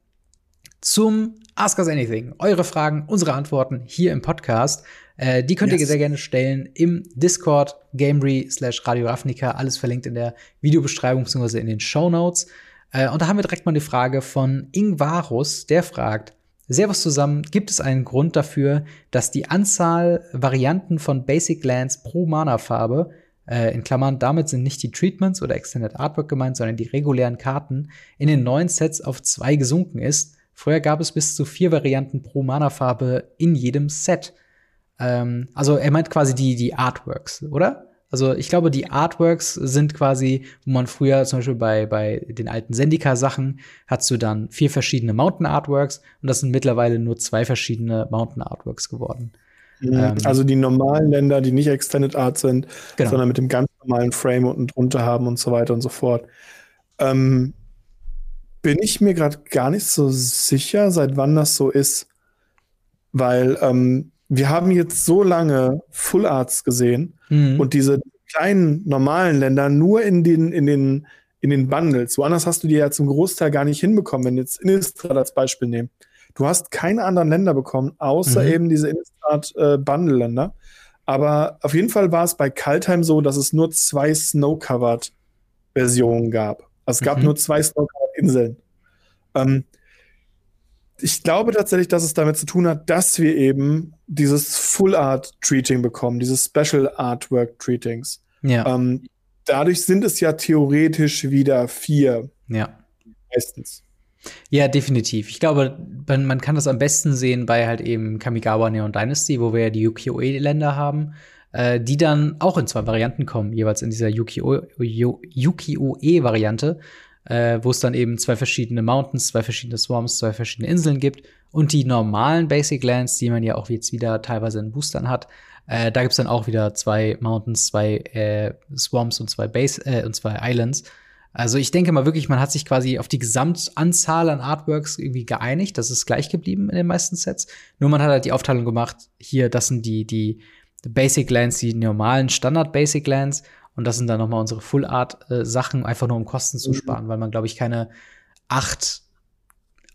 zum Ask Us Anything. Eure Fragen, unsere Antworten hier im Podcast. Äh, die könnt yes. ihr sehr gerne stellen im Discord, Gamery slash Radio Ravnica. Alles verlinkt in der Videobeschreibung bzw. in den Show Notes. Äh, und da haben wir direkt mal eine Frage von Ingvarus, der fragt, Servus zusammen, gibt es einen Grund dafür, dass die Anzahl Varianten von Basic Lands pro Mana-Farbe, äh, in Klammern, damit sind nicht die Treatments oder Extended Artwork gemeint, sondern die regulären Karten, in den neuen Sets auf zwei gesunken ist? Früher gab es bis zu vier Varianten pro Mana-Farbe in jedem Set. Ähm, also er meint quasi die, die Artworks, oder? Also ich glaube, die Artworks sind quasi, wo man früher zum Beispiel bei, bei den alten Sendika-Sachen hast du dann vier verschiedene Mountain Artworks und das sind mittlerweile nur zwei verschiedene Mountain Artworks geworden. Mhm. Ähm, also die normalen Länder, die nicht Extended Art sind, genau. sondern mit dem ganz normalen Frame unten drunter haben und so weiter und so fort. Ähm, bin ich mir gerade gar nicht so sicher, seit wann das so ist. Weil ähm, wir haben jetzt so lange Full Arts gesehen mhm. und diese kleinen normalen Länder nur in den, in den, in den Bundles. Woanders hast du die ja zum Großteil gar nicht hinbekommen, wenn jetzt Innistrad als Beispiel nehmen. Du hast keine anderen Länder bekommen, außer mhm. eben diese Innistrad äh. Aber auf jeden Fall war es bei Kaltheim so, dass es nur zwei Snow-Covered Versionen gab. Also es gab mhm. nur zwei Snow-Covered Inseln. Ähm, ich glaube tatsächlich, dass es damit zu tun hat, dass wir eben dieses Full Art Treating bekommen, dieses Special Artwork Treatings. Ja. Ähm, dadurch sind es ja theoretisch wieder vier. Ja. Meistens. Ja, definitiv. Ich glaube, man, man kann das am besten sehen bei halt eben Kamigawa Neon Dynasty, wo wir ja die Yukio-E-Länder haben, äh, die dann auch in zwei Varianten kommen, jeweils in dieser Yukio-E-Variante, äh, wo es dann eben zwei verschiedene Mountains, zwei verschiedene Swarms, zwei verschiedene Inseln gibt und die normalen Basic Lands, die man ja auch jetzt wieder teilweise in Boostern hat. Äh, da gibt's dann auch wieder zwei Mountains, zwei äh, Swamps und zwei Base äh, und zwei Islands. Also ich denke mal wirklich, man hat sich quasi auf die Gesamtanzahl an Artworks irgendwie geeinigt. Das ist gleich geblieben in den meisten Sets. Nur man hat halt die Aufteilung gemacht, hier, das sind die, die Basic Lands, die normalen Standard Basic Lands. Und das sind dann nochmal unsere Full Art äh, Sachen, einfach nur um Kosten zu mhm. sparen, weil man, glaube ich, keine acht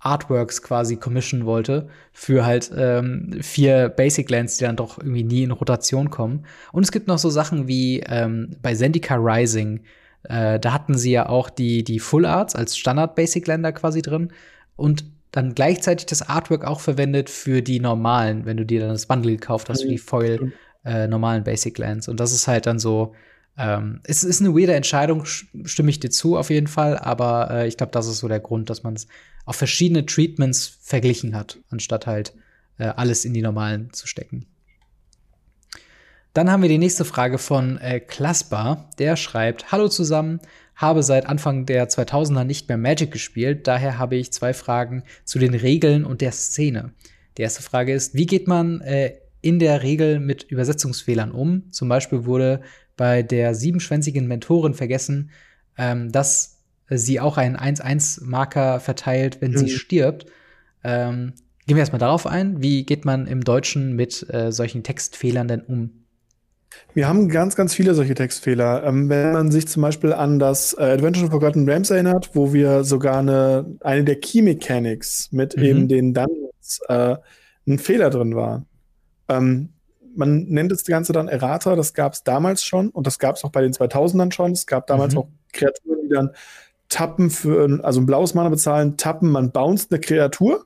Artworks quasi commissionen wollte für halt ähm, vier Basic Lands, die dann doch irgendwie nie in Rotation kommen. Und es gibt noch so Sachen wie ähm, bei Zendika Rising, äh, da hatten sie ja auch die, die Full Arts als Standard Basic Länder quasi drin und dann gleichzeitig das Artwork auch verwendet für die normalen, wenn du dir dann das Bundle gekauft hast, für die mhm. Foil äh, normalen Basic Lands. Und das ist halt dann so, ähm, es ist eine weirde Entscheidung, stimme ich dir zu auf jeden Fall, aber äh, ich glaube, das ist so der Grund, dass man es auf verschiedene Treatments verglichen hat, anstatt halt äh, alles in die normalen zu stecken. Dann haben wir die nächste Frage von äh, Klasper. Der schreibt: Hallo zusammen, habe seit Anfang der 2000er nicht mehr Magic gespielt. Daher habe ich zwei Fragen zu den Regeln und der Szene. Die erste Frage ist: Wie geht man äh, in der Regel mit Übersetzungsfehlern um? Zum Beispiel wurde bei der siebenschwänzigen Mentorin vergessen, ähm, dass sie auch einen 1-1-Marker verteilt, wenn mhm. sie stirbt. Ähm, gehen wir erstmal darauf ein. Wie geht man im Deutschen mit äh, solchen Textfehlern denn um? Wir haben ganz, ganz viele solche Textfehler. Ähm, wenn man sich zum Beispiel an das äh, Adventure of Forgotten Realms erinnert, wo wir sogar eine, eine der Key Mechanics mit mhm. eben den Dungeons äh, ein Fehler drin war. Ähm, man nennt das Ganze dann Errata, das gab es damals schon und das gab es auch bei den 2000ern schon. Es gab damals mhm. auch Kreaturen, die dann tappen für, also ein blaues Mana bezahlen, tappen, man bounced eine Kreatur.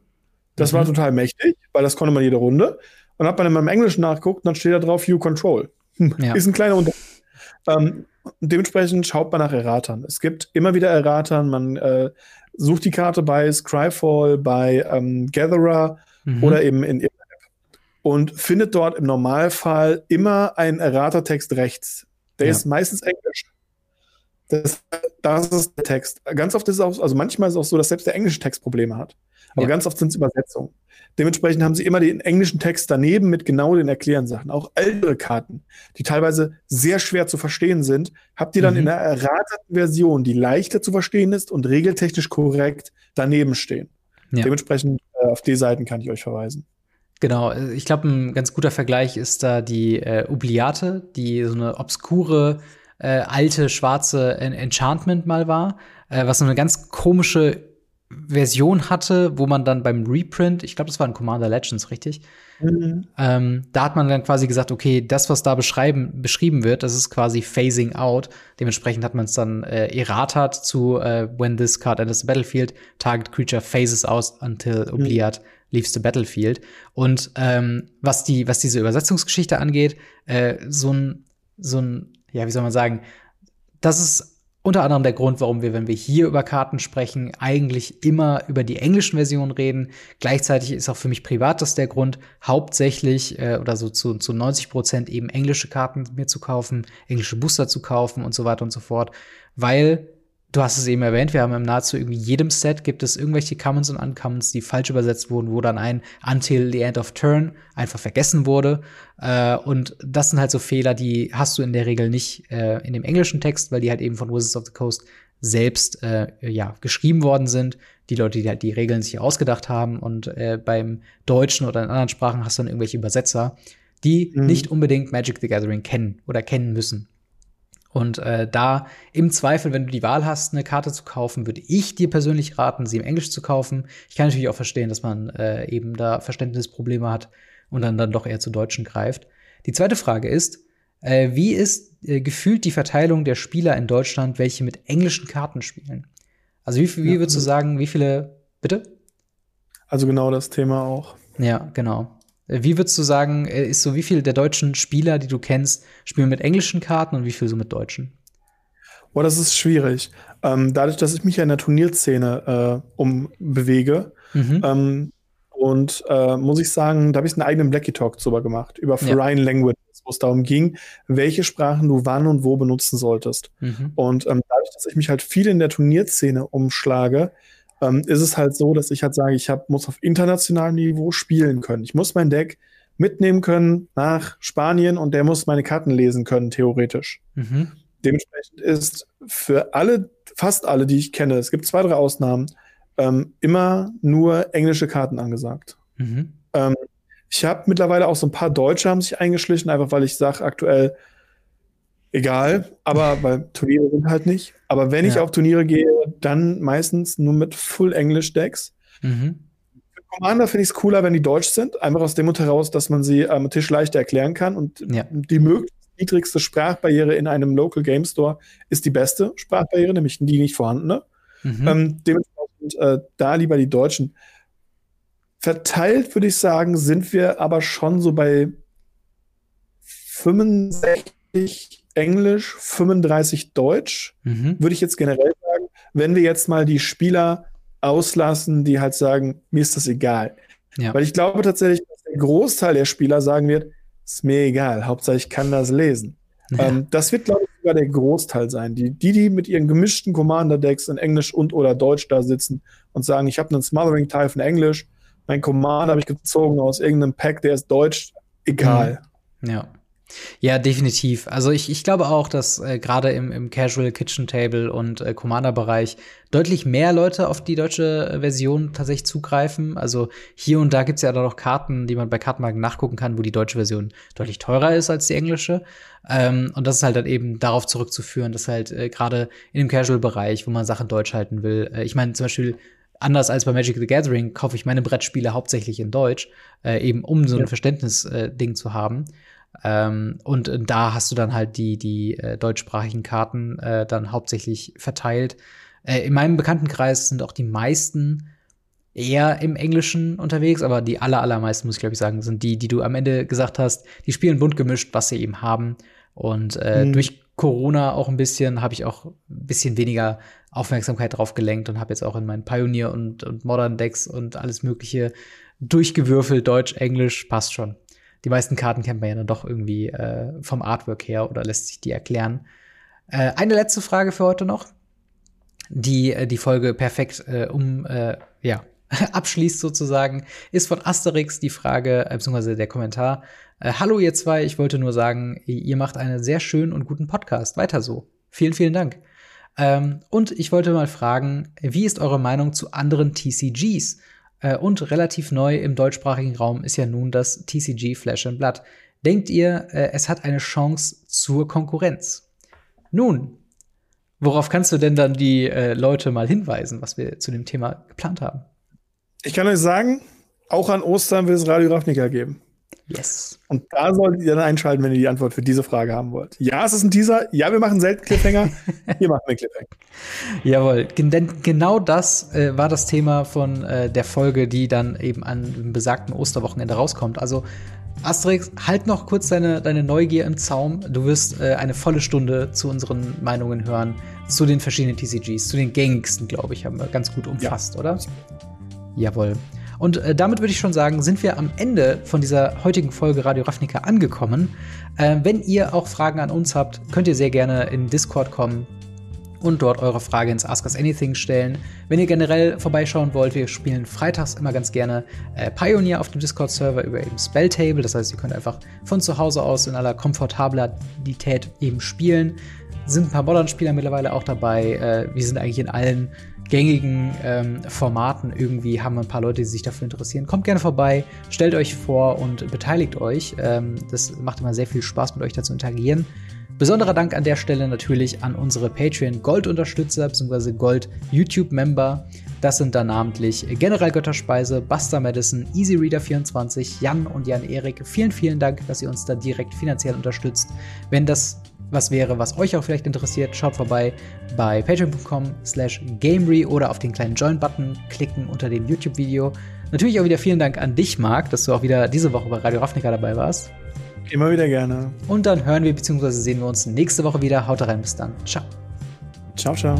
Das mhm. war total mächtig, weil das konnte man jede Runde. Und hat man in meinem Englischen nachguckt, dann steht da drauf You Control. Ja. Ist ein kleiner Unterschied. Ähm, dementsprechend schaut man nach Erratern. Es gibt immer wieder Erratern. Man äh, sucht die Karte bei Scryfall, bei ähm, Gatherer mhm. oder eben in und findet dort im Normalfall immer einen Erratertext rechts. Der ja. ist meistens Englisch. Das, das, ist der Text. Ganz oft ist es auch, also manchmal ist es auch so, dass selbst der englische Text Probleme hat. Aber ja. ganz oft sind es Übersetzungen. Dementsprechend haben sie immer den englischen Text daneben mit genau den Erklärsachen. Auch ältere Karten, die teilweise sehr schwer zu verstehen sind, habt ihr dann mhm. in der errateten Version, die leichter zu verstehen ist und regeltechnisch korrekt daneben stehen. Ja. Dementsprechend äh, auf die Seiten kann ich euch verweisen. Genau, äh, ich glaube, ein ganz guter Vergleich ist da die äh, Oubliate, die so eine obskure, äh, alte, schwarze Enchantment mal war, äh, was so eine ganz komische Version hatte, wo man dann beim Reprint, ich glaube, das war in Commander Legends, richtig? Mhm. Ähm, da hat man dann quasi gesagt, okay, das, was da beschreiben, beschrieben wird, das ist quasi Phasing Out. Dementsprechend hat man es dann äh, erratet zu äh, When this card enters the battlefield, target creature phases out until. Obliat mhm. Leaves the battlefield. Und ähm, was die, was diese Übersetzungsgeschichte angeht, äh, so ein, so ein, ja, wie soll man sagen, das ist unter anderem der Grund, warum wir, wenn wir hier über Karten sprechen, eigentlich immer über die englischen Versionen reden. Gleichzeitig ist auch für mich privat das der Grund, hauptsächlich äh, oder so zu, zu 90 Prozent eben englische Karten mir zu kaufen, englische Booster zu kaufen und so weiter und so fort, weil du hast es eben erwähnt, wir haben im nahezu irgendwie jedem Set gibt es irgendwelche Commons und Uncommons, die falsch übersetzt wurden, wo dann ein Until the End of Turn einfach vergessen wurde. Äh, und das sind halt so Fehler, die hast du in der Regel nicht äh, in dem englischen Text, weil die halt eben von Wizards of the Coast selbst äh, ja geschrieben worden sind. Die Leute, die halt die Regeln sich ausgedacht haben und äh, beim Deutschen oder in anderen Sprachen hast du dann irgendwelche Übersetzer, die mhm. nicht unbedingt Magic the Gathering kennen oder kennen müssen. Und äh, da im Zweifel, wenn du die Wahl hast, eine Karte zu kaufen, würde ich dir persönlich raten, sie im Englisch zu kaufen. Ich kann natürlich auch verstehen, dass man äh, eben da Verständnisprobleme hat und dann, dann doch eher zu Deutschen greift. Die zweite Frage ist, äh, wie ist äh, gefühlt die Verteilung der Spieler in Deutschland, welche mit englischen Karten spielen? Also wie, wie ja. würdest du sagen, wie viele, bitte? Also genau das Thema auch. Ja, genau. Wie würdest du sagen, äh, ist so, wie viele der deutschen Spieler, die du kennst, spielen mit englischen Karten und wie viel so mit deutschen? Boah, das ist schwierig. Ähm, dadurch, dass ich mich ja in der Turnierszene äh, umbewege, mhm. ähm, und äh, muss ich sagen, da habe ich einen eigenen Blackie Talk drüber gemacht, über Foreign ja. Language, wo es darum ging, welche Sprachen du wann und wo benutzen solltest. Mhm. Und ähm, dadurch, dass ich mich halt viel in der Turnierszene umschlage, ähm, ist es halt so, dass ich halt sage, ich hab, muss auf internationalem Niveau spielen können. Ich muss mein Deck mitnehmen können nach Spanien und der muss meine Karten lesen können, theoretisch. Mhm. Dementsprechend ist für alle, fast alle, die ich kenne, es gibt zwei, drei Ausnahmen, ähm, immer nur englische Karten angesagt. Mhm. Ähm, ich habe mittlerweile auch so ein paar Deutsche haben sich eingeschlichen, einfach weil ich sage aktuell, egal, aber weil Turniere sind halt nicht. Aber wenn ja. ich auf Turniere gehe, dann meistens nur mit Full English Decks. Mhm. Für Commander finde ich es cooler, wenn die deutsch sind, einfach aus dem Mut heraus, dass man sie am Tisch leichter erklären kann und ja. die möglichst niedrigste Sprachbarriere in einem Local Game Store ist die beste Sprachbarriere, nämlich die nicht vorhandene. Mhm. Ähm, dementsprechend äh, da lieber die Deutschen. Verteilt würde ich sagen, sind wir aber schon so bei 65 Englisch, 35 Deutsch, mhm. würde ich jetzt generell sagen. Wenn wir jetzt mal die Spieler auslassen, die halt sagen, mir ist das egal. Ja. Weil ich glaube tatsächlich, dass der Großteil der Spieler sagen wird, ist mir egal, Hauptsache ich kann das lesen. Ja. Ähm, das wird, glaube ich, sogar der Großteil sein. Die, die, die mit ihren gemischten Commander-Decks in Englisch und oder Deutsch da sitzen und sagen, ich habe einen Smothering Type in Englisch, mein Commander habe ich gezogen aus irgendeinem Pack, der ist Deutsch, egal. Mhm. Ja. Ja, definitiv. Also ich, ich glaube auch, dass äh, gerade im, im Casual Kitchen Table und äh, Commander-Bereich deutlich mehr Leute auf die deutsche Version tatsächlich zugreifen. Also hier und da gibt's ja dann noch Karten, die man bei Kartenmarken nachgucken kann, wo die deutsche Version deutlich teurer ist als die englische. Ähm, und das ist halt dann eben darauf zurückzuführen, dass halt äh, gerade in dem Casual-Bereich, wo man Sachen deutsch halten will, äh, ich meine zum Beispiel anders als bei Magic the Gathering kaufe ich meine Brettspiele hauptsächlich in Deutsch, äh, eben um so ein ja. Verständnisding äh, zu haben. Ähm, und da hast du dann halt die, die äh, deutschsprachigen Karten äh, dann hauptsächlich verteilt. Äh, in meinem Bekanntenkreis sind auch die meisten eher im Englischen unterwegs, aber die aller, allermeisten, muss ich glaube ich sagen, sind die, die du am Ende gesagt hast, die spielen bunt gemischt, was sie eben haben. Und äh, mhm. durch Corona auch ein bisschen, habe ich auch ein bisschen weniger Aufmerksamkeit drauf gelenkt und habe jetzt auch in meinen Pioneer und, und Modern Decks und alles Mögliche durchgewürfelt, Deutsch, Englisch, passt schon die meisten Karten kennt man ja dann doch irgendwie äh, vom Artwork her oder lässt sich die erklären. Äh, eine letzte Frage für heute noch, die äh, die Folge perfekt äh, um äh, ja abschließt sozusagen, ist von Asterix die Frage beziehungsweise der Kommentar. Hallo ihr zwei, ich wollte nur sagen, ihr macht einen sehr schönen und guten Podcast. Weiter so. Vielen, vielen Dank. Ähm, und ich wollte mal fragen, wie ist eure Meinung zu anderen TCGs? Äh, und relativ neu im deutschsprachigen Raum ist ja nun das TCG Flash and Blood. Denkt ihr, äh, es hat eine Chance zur Konkurrenz? Nun, worauf kannst du denn dann die äh, Leute mal hinweisen, was wir zu dem Thema geplant haben? Ich kann euch sagen, auch an Ostern wird es Radio Ravnica geben. Yes. Und da solltet ihr dann einschalten, wenn ihr die Antwort für diese Frage haben wollt. Ja, es ist ein Teaser. Ja, wir machen selten Cliffhanger. Hier machen wir Cliffhanger. Jawohl, denn genau das äh, war das Thema von äh, der Folge, die dann eben an dem besagten Osterwochenende rauskommt. Also Asterix, halt noch kurz deine, deine Neugier im Zaum. Du wirst äh, eine volle Stunde zu unseren Meinungen hören, zu den verschiedenen TCGs, zu den gängigsten, glaube ich, haben wir ganz gut umfasst, ja. oder? Jawohl. Und äh, damit würde ich schon sagen, sind wir am Ende von dieser heutigen Folge Radio Ravnica angekommen. Äh, wenn ihr auch Fragen an uns habt, könnt ihr sehr gerne in Discord kommen und dort eure Frage ins Ask Us Anything stellen. Wenn ihr generell vorbeischauen wollt, wir spielen freitags immer ganz gerne äh, Pioneer auf dem Discord-Server über eben Spelltable. Das heißt, ihr könnt einfach von zu Hause aus in aller Komfortabilität eben spielen. Sind ein paar Modern-Spieler mittlerweile auch dabei. Äh, wir sind eigentlich in allen gängigen ähm, Formaten irgendwie haben ein paar Leute, die sich dafür interessieren. Kommt gerne vorbei, stellt euch vor und beteiligt euch. Ähm, das macht immer sehr viel Spaß, mit euch da zu interagieren. Besonderer Dank an der Stelle natürlich an unsere Patreon-Gold-Unterstützer bzw. Gold-YouTube-Member. Das sind dann namentlich General Götterspeise, Buster Madison, EasyReader24, Jan und Jan Erik. Vielen, vielen Dank, dass ihr uns da direkt finanziell unterstützt. Wenn das was wäre, was euch auch vielleicht interessiert, schaut vorbei bei patreon.com slash gamery oder auf den kleinen Join-Button klicken unter dem YouTube-Video. Natürlich auch wieder vielen Dank an dich, Marc, dass du auch wieder diese Woche bei Radio Ravnica dabei warst. Immer wieder gerne. Und dann hören wir bzw. sehen wir uns nächste Woche wieder. Haut rein, bis dann. Ciao. Ciao, ciao.